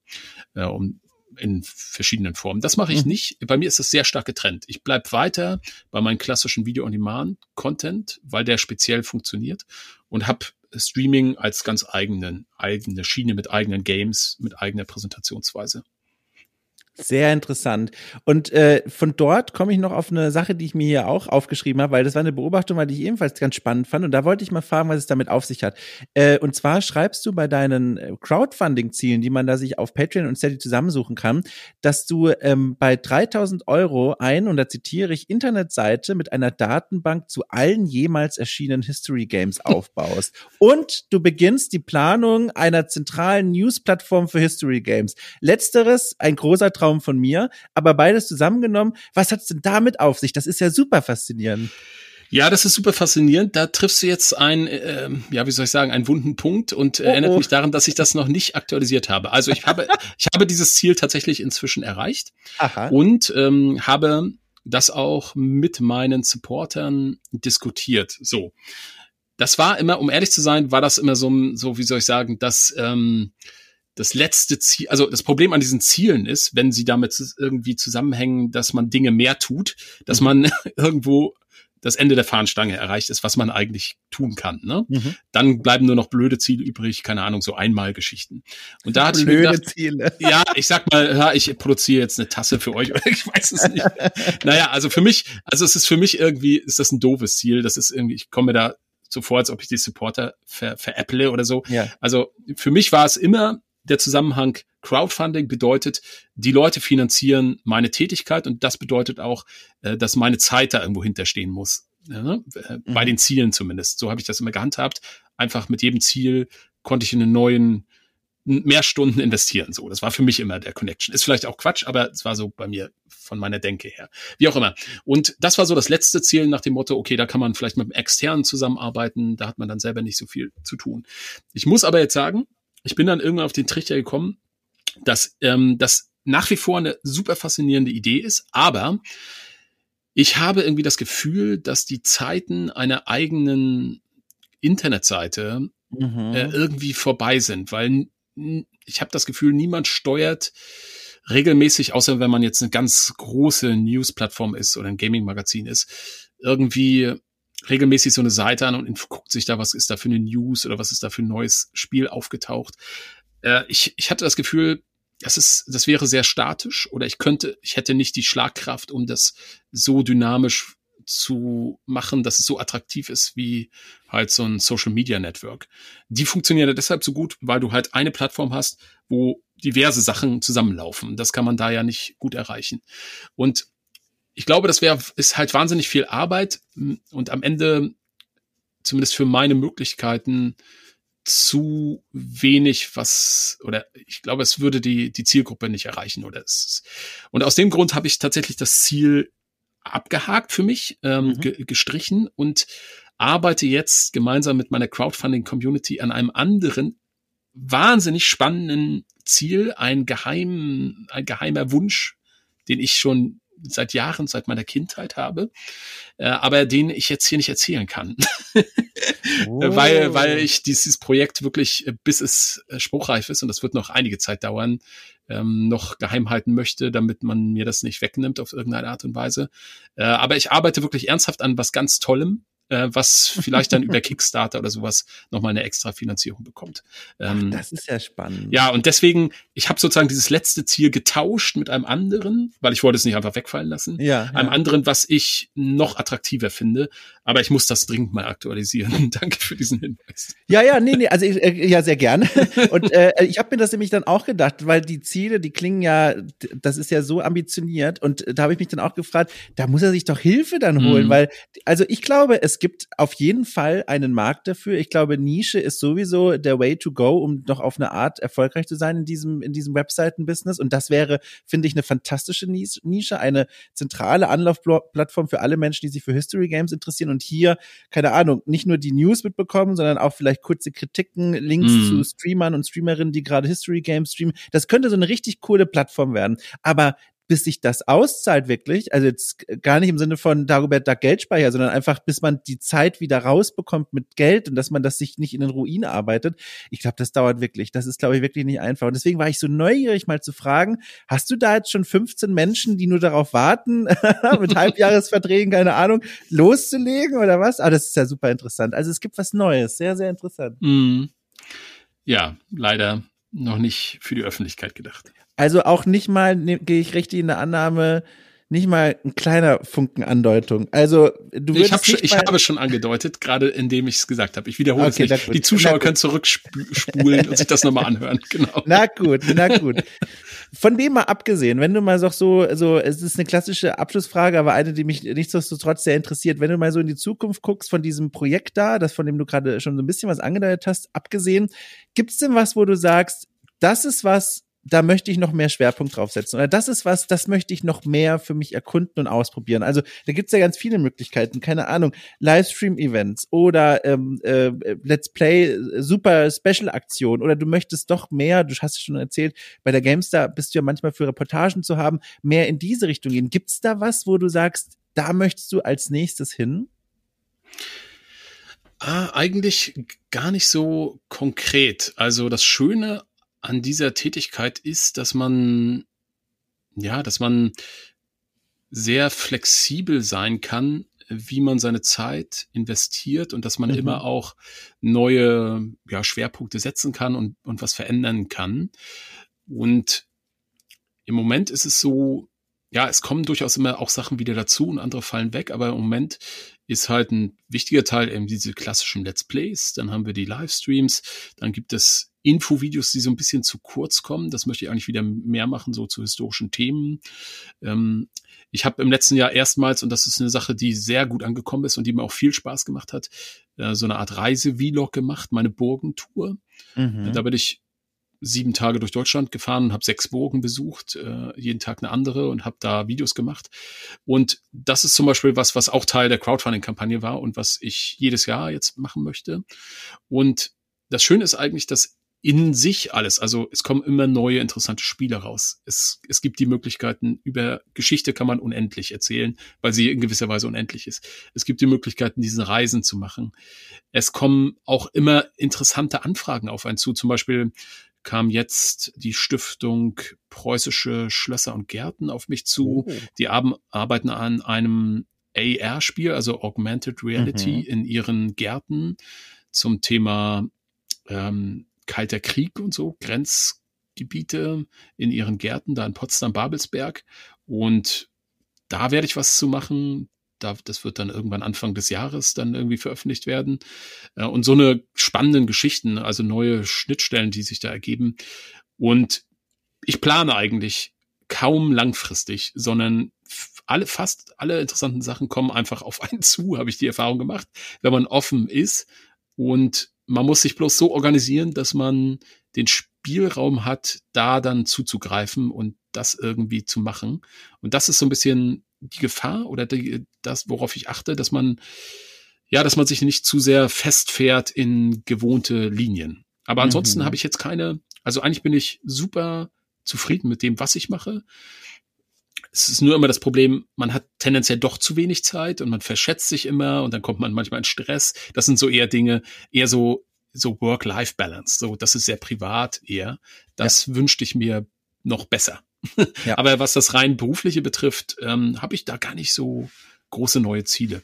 Äh, um, in verschiedenen Formen. Das mache ich mhm. nicht. Bei mir ist das sehr stark getrennt. Ich bleib weiter bei meinem klassischen Video-on-Demand-Content, weil der speziell funktioniert und habe Streaming als ganz eigenen, eigene Schiene mit eigenen Games, mit eigener Präsentationsweise. Sehr interessant. Und äh, von dort komme ich noch auf eine Sache, die ich mir hier auch aufgeschrieben habe, weil das war eine Beobachtung, die ich ebenfalls ganz spannend fand. Und da wollte ich mal fragen, was es damit auf sich hat. Äh, und zwar schreibst du bei deinen äh, Crowdfunding-Zielen, die man da sich auf Patreon und Steady zusammensuchen kann, dass du ähm, bei 3000 Euro ein, und da zitiere ich, Internetseite mit einer Datenbank zu allen jemals erschienenen History Games aufbaust. und du beginnst die Planung einer zentralen News-Plattform für History Games. Letzteres, ein großer Traum Traum von mir, aber beides zusammengenommen, was hat's denn damit auf sich? Das ist ja super faszinierend. Ja, das ist super faszinierend. Da triffst du jetzt einen, äh, ja, wie soll ich sagen, einen wunden Punkt und äh, oh, erinnert oh. mich daran, dass ich das noch nicht aktualisiert habe. Also ich habe, ich habe dieses Ziel tatsächlich inzwischen erreicht Aha. und ähm, habe das auch mit meinen Supportern diskutiert. So, das war immer, um ehrlich zu sein, war das immer so, so wie soll ich sagen, dass ähm, das letzte Ziel, also das Problem an diesen Zielen ist, wenn sie damit irgendwie zusammenhängen, dass man Dinge mehr tut, dass mhm. man irgendwo das Ende der Fahnenstange erreicht ist, was man eigentlich tun kann. Ne? Mhm. Dann bleiben nur noch blöde Ziele übrig, keine Ahnung, so Einmalgeschichten. Und da hatte ich mir gedacht, Ziele. ja, ich sag mal, ja, ich produziere jetzt eine Tasse für euch, oder ich weiß es nicht. naja, also für mich, also es ist für mich irgendwie, ist das ein doofes Ziel. Das ist irgendwie, ich komme da so vor, als ob ich die Supporter ver, veräpple oder so. Ja. Also für mich war es immer der Zusammenhang Crowdfunding bedeutet, die Leute finanzieren meine Tätigkeit und das bedeutet auch, äh, dass meine Zeit da irgendwo hinterstehen muss. Ne? Äh, bei mhm. den Zielen zumindest. So habe ich das immer gehandhabt. Einfach mit jedem Ziel konnte ich in einen neuen mehr Stunden investieren. So, das war für mich immer der Connection. Ist vielleicht auch Quatsch, aber es war so bei mir von meiner Denke her. Wie auch immer. Und das war so das letzte Ziel nach dem Motto, okay, da kann man vielleicht mit einem externen zusammenarbeiten, da hat man dann selber nicht so viel zu tun. Ich muss aber jetzt sagen, ich bin dann irgendwann auf den Trichter gekommen, dass ähm, das nach wie vor eine super faszinierende Idee ist, aber ich habe irgendwie das Gefühl, dass die Zeiten einer eigenen Internetseite mhm. äh, irgendwie vorbei sind, weil ich habe das Gefühl, niemand steuert regelmäßig, außer wenn man jetzt eine ganz große News-Plattform ist oder ein Gaming-Magazin ist, irgendwie regelmäßig so eine Seite an und guckt sich da, was ist da für eine News oder was ist da für ein neues Spiel aufgetaucht. Äh, ich, ich hatte das Gefühl, das ist, das wäre sehr statisch oder ich könnte, ich hätte nicht die Schlagkraft, um das so dynamisch zu machen, dass es so attraktiv ist wie halt so ein Social Media Network. Die funktionieren deshalb so gut, weil du halt eine Plattform hast, wo diverse Sachen zusammenlaufen. Das kann man da ja nicht gut erreichen. Und ich glaube, das wäre, ist halt wahnsinnig viel Arbeit und am Ende, zumindest für meine Möglichkeiten, zu wenig, was, oder ich glaube, es würde die, die Zielgruppe nicht erreichen, oder es, und aus dem Grund habe ich tatsächlich das Ziel abgehakt für mich, ähm, mhm. ge gestrichen und arbeite jetzt gemeinsam mit meiner Crowdfunding-Community an einem anderen wahnsinnig spannenden Ziel, ein geheim, ein geheimer Wunsch, den ich schon seit Jahren, seit meiner Kindheit habe, äh, aber den ich jetzt hier nicht erzählen kann, oh. weil weil ich dieses Projekt wirklich äh, bis es äh, spruchreif ist und das wird noch einige Zeit dauern, ähm, noch geheim halten möchte, damit man mir das nicht wegnimmt auf irgendeine Art und Weise. Äh, aber ich arbeite wirklich ernsthaft an was ganz Tollem äh, was vielleicht dann über Kickstarter oder sowas nochmal eine extra Finanzierung bekommt. Ähm, Ach, das ist ja spannend. Ja, und deswegen, ich habe sozusagen dieses letzte Ziel getauscht mit einem anderen, weil ich wollte es nicht einfach wegfallen lassen. Ja, einem ja. anderen, was ich noch attraktiver finde. Aber ich muss das dringend mal aktualisieren. Danke für diesen Hinweis. Ja, ja, nee, nee, also ich, äh, ja, sehr gerne. Und äh, ich habe mir das nämlich dann auch gedacht, weil die Ziele, die klingen ja, das ist ja so ambitioniert. Und da habe ich mich dann auch gefragt, da muss er sich doch Hilfe dann holen, mhm. weil, also ich glaube, es es gibt auf jeden Fall einen Markt dafür. Ich glaube, Nische ist sowieso der Way to go, um noch auf eine Art erfolgreich zu sein in diesem, in diesem Webseiten-Business. Und das wäre, finde ich, eine fantastische Nische, eine zentrale Anlaufplattform für alle Menschen, die sich für History Games interessieren und hier, keine Ahnung, nicht nur die News mitbekommen, sondern auch vielleicht kurze Kritiken, Links mm. zu Streamern und Streamerinnen, die gerade History Games streamen. Das könnte so eine richtig coole Plattform werden. Aber bis sich das auszahlt wirklich, also jetzt gar nicht im Sinne von Dagobert Duck Geldspeicher, sondern einfach bis man die Zeit wieder rausbekommt mit Geld und dass man das sich nicht in den Ruin arbeitet. Ich glaube, das dauert wirklich. Das ist, glaube ich, wirklich nicht einfach. Und deswegen war ich so neugierig, mal zu fragen, hast du da jetzt schon 15 Menschen, die nur darauf warten, mit Halbjahresverträgen, keine Ahnung, loszulegen oder was? Ah, das ist ja super interessant. Also es gibt was Neues. Sehr, sehr interessant. Mm. Ja, leider noch nicht für die Öffentlichkeit gedacht. Also auch nicht mal, ne, gehe ich richtig in der Annahme, nicht mal ein kleiner Funken Andeutung. Also du ich, hab schon, ich habe schon angedeutet, gerade indem ich es gesagt habe. Ich wiederhole okay, es nicht. Die Zuschauer können zurückspulen und sich das nochmal anhören. Genau. Na gut, na gut. Von dem mal abgesehen, wenn du mal so, so, so, es ist eine klassische Abschlussfrage, aber eine, die mich nichtsdestotrotz sehr interessiert. Wenn du mal so in die Zukunft guckst von diesem Projekt da, das von dem du gerade schon so ein bisschen was angedeutet hast, abgesehen, gibt's denn was, wo du sagst, das ist was, da möchte ich noch mehr Schwerpunkt draufsetzen. Oder das ist was, das möchte ich noch mehr für mich erkunden und ausprobieren. Also da gibt's ja ganz viele Möglichkeiten, keine Ahnung, Livestream-Events oder ähm, äh, Let's Play, äh, super Special-Aktion oder du möchtest doch mehr, du hast es schon erzählt, bei der GameStar bist du ja manchmal für Reportagen zu haben, mehr in diese Richtung gehen. Gibt's da was, wo du sagst, da möchtest du als nächstes hin? Ah, eigentlich gar nicht so konkret. Also das Schöne an dieser Tätigkeit ist, dass man, ja, dass man sehr flexibel sein kann, wie man seine Zeit investiert und dass man mhm. immer auch neue ja, Schwerpunkte setzen kann und, und was verändern kann. Und im Moment ist es so, ja, es kommen durchaus immer auch Sachen wieder dazu und andere fallen weg, aber im Moment ist halt ein wichtiger Teil eben diese klassischen Let's Plays. Dann haben wir die Livestreams, dann gibt es Infovideos, die so ein bisschen zu kurz kommen. Das möchte ich eigentlich wieder mehr machen, so zu historischen Themen. Ähm, ich habe im letzten Jahr erstmals, und das ist eine Sache, die sehr gut angekommen ist und die mir auch viel Spaß gemacht hat, äh, so eine Art Reise-Vlog gemacht, meine Burgentour. Mhm. Da bin ich sieben Tage durch Deutschland gefahren und habe sechs Burgen besucht, äh, jeden Tag eine andere und habe da Videos gemacht. Und das ist zum Beispiel was, was auch Teil der Crowdfunding-Kampagne war und was ich jedes Jahr jetzt machen möchte. Und das Schöne ist eigentlich, dass in sich alles. Also es kommen immer neue interessante Spiele raus. Es, es gibt die Möglichkeiten, über Geschichte kann man unendlich erzählen, weil sie in gewisser Weise unendlich ist. Es gibt die Möglichkeiten, diese Reisen zu machen. Es kommen auch immer interessante Anfragen auf einen zu. Zum Beispiel kam jetzt die Stiftung Preußische Schlösser und Gärten auf mich zu. Oh. Die arbeiten an einem AR-Spiel, also Augmented Reality, mhm. in ihren Gärten zum Thema ähm, Kalter Krieg und so, Grenzgebiete in ihren Gärten, da in Potsdam-Babelsberg. Und da werde ich was zu machen. Da, das wird dann irgendwann Anfang des Jahres dann irgendwie veröffentlicht werden. Äh, und so eine spannenden Geschichten, also neue Schnittstellen, die sich da ergeben. Und ich plane eigentlich kaum langfristig, sondern alle, fast alle interessanten Sachen kommen einfach auf einen zu, habe ich die Erfahrung gemacht, wenn man offen ist und man muss sich bloß so organisieren, dass man den Spielraum hat, da dann zuzugreifen und das irgendwie zu machen. Und das ist so ein bisschen die Gefahr oder die, das, worauf ich achte, dass man, ja, dass man sich nicht zu sehr festfährt in gewohnte Linien. Aber ansonsten mhm. habe ich jetzt keine, also eigentlich bin ich super zufrieden mit dem, was ich mache es ist nur immer das Problem, man hat tendenziell doch zu wenig Zeit und man verschätzt sich immer und dann kommt man manchmal in Stress. Das sind so eher Dinge, eher so, so Work-Life-Balance. So, das ist sehr privat eher. Das ja. wünschte ich mir noch besser. Ja. Aber was das rein berufliche betrifft, ähm, habe ich da gar nicht so große neue Ziele.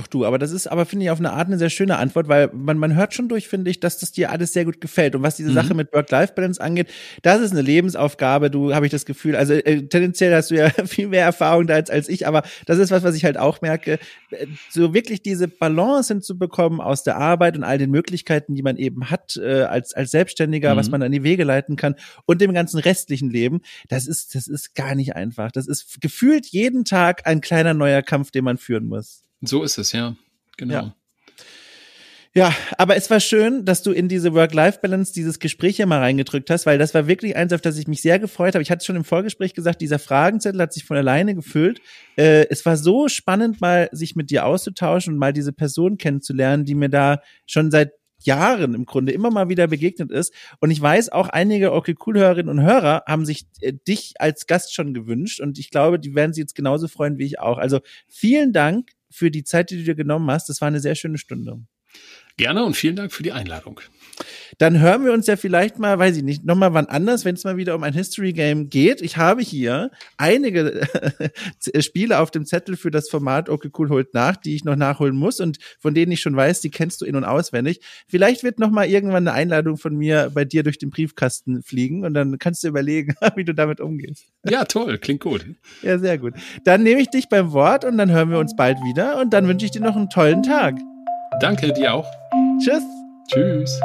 Ach du, aber das ist aber, finde ich, auf eine Art eine sehr schöne Antwort, weil man, man hört schon durch, finde ich, dass das dir alles sehr gut gefällt. Und was diese mhm. Sache mit Work-Life-Balance angeht, das ist eine Lebensaufgabe, du habe ich das Gefühl. Also äh, tendenziell hast du ja viel mehr Erfahrung da als, als ich, aber das ist was, was ich halt auch merke. Äh, so wirklich diese Balance hinzubekommen aus der Arbeit und all den Möglichkeiten, die man eben hat, äh, als, als Selbstständiger, mhm. was man an die Wege leiten kann und dem ganzen restlichen Leben, das ist, das ist gar nicht einfach. Das ist gefühlt jeden Tag ein kleiner neuer Kampf, den man führen muss. So ist es, ja. Genau. Ja. Ja, aber es war schön, dass du in diese Work-Life-Balance dieses Gespräch hier mal reingedrückt hast, weil das war wirklich eins, auf das ich mich sehr gefreut habe. Ich hatte schon im Vorgespräch gesagt, dieser Fragenzettel hat sich von alleine gefüllt. Äh, es war so spannend, mal sich mit dir auszutauschen und mal diese Person kennenzulernen, die mir da schon seit Jahren im Grunde immer mal wieder begegnet ist. Und ich weiß, auch einige Okay Cool Hörerinnen und Hörer haben sich äh, dich als Gast schon gewünscht und ich glaube, die werden sich jetzt genauso freuen wie ich auch. Also vielen Dank für die Zeit, die du dir genommen hast. Das war eine sehr schöne Stunde. Gerne und vielen Dank für die Einladung. Dann hören wir uns ja vielleicht mal, weiß ich nicht, nochmal wann anders, wenn es mal wieder um ein History Game geht. Ich habe hier einige Spiele auf dem Zettel für das Format Okay Cool holt nach, die ich noch nachholen muss und von denen ich schon weiß, die kennst du in- und auswendig. Vielleicht wird noch mal irgendwann eine Einladung von mir bei dir durch den Briefkasten fliegen und dann kannst du überlegen, wie du damit umgehst. Ja, toll, klingt gut. Ja, sehr gut. Dann nehme ich dich beim Wort und dann hören wir uns bald wieder und dann wünsche ich dir noch einen tollen Tag. Danke dir auch. Tschüss. Tschüss.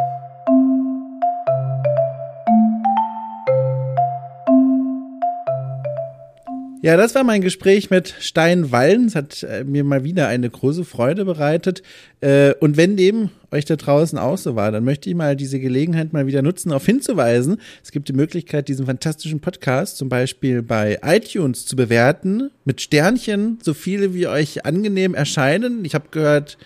Ja, das war mein Gespräch mit Stein Wallen. Es hat äh, mir mal wieder eine große Freude bereitet. Äh, und wenn dem euch da draußen auch so war, dann möchte ich mal diese Gelegenheit mal wieder nutzen, darauf hinzuweisen. Es gibt die Möglichkeit, diesen fantastischen Podcast zum Beispiel bei iTunes zu bewerten. Mit Sternchen, so viele wie euch angenehm erscheinen. Ich habe gehört,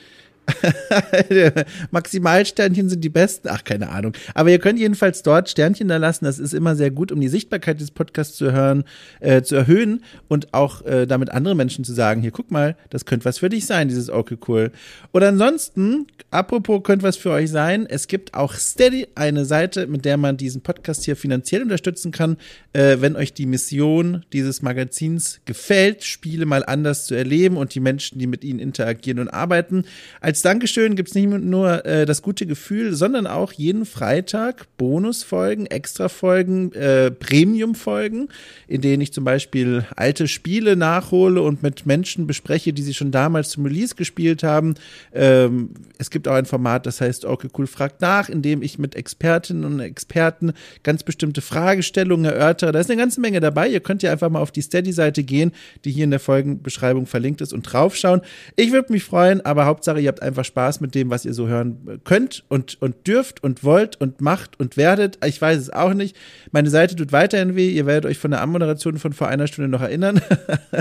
Maximalsternchen sind die besten. Ach, keine Ahnung. Aber ihr könnt jedenfalls dort Sternchen da lassen. Das ist immer sehr gut, um die Sichtbarkeit des Podcasts zu hören, äh, zu erhöhen und auch äh, damit andere Menschen zu sagen, hier guck mal, das könnte was für dich sein, dieses Okay cool. Oder ansonsten, apropos könnte was für euch sein, es gibt auch Steady, eine Seite, mit der man diesen Podcast hier finanziell unterstützen kann. Äh, wenn euch die Mission dieses Magazins gefällt, Spiele mal anders zu erleben und die Menschen, die mit ihnen interagieren und arbeiten, als als Dankeschön gibt es nicht nur äh, das gute Gefühl, sondern auch jeden Freitag Bonusfolgen, Extrafolgen, äh, Premiumfolgen, in denen ich zum Beispiel alte Spiele nachhole und mit Menschen bespreche, die sie schon damals zum Release gespielt haben. Ähm, es gibt auch ein Format, das heißt Okay Cool fragt nach, in dem ich mit Expertinnen und Experten ganz bestimmte Fragestellungen erörtere. Da ist eine ganze Menge dabei. Ihr könnt ja einfach mal auf die Steady-Seite gehen, die hier in der Folgenbeschreibung verlinkt ist und draufschauen. Ich würde mich freuen, aber Hauptsache, ihr habt einfach Spaß mit dem, was ihr so hören könnt und, und dürft und wollt und macht und werdet. Ich weiß es auch nicht. Meine Seite tut weiterhin weh. Ihr werdet euch von der Anmoderation von vor einer Stunde noch erinnern.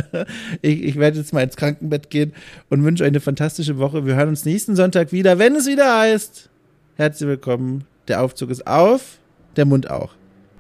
ich, ich werde jetzt mal ins Krankenbett gehen und wünsche euch eine fantastische Woche. Wir hören uns nächsten Sonntag wieder, wenn es wieder heißt. Herzlich willkommen. Der Aufzug ist auf, der Mund auch.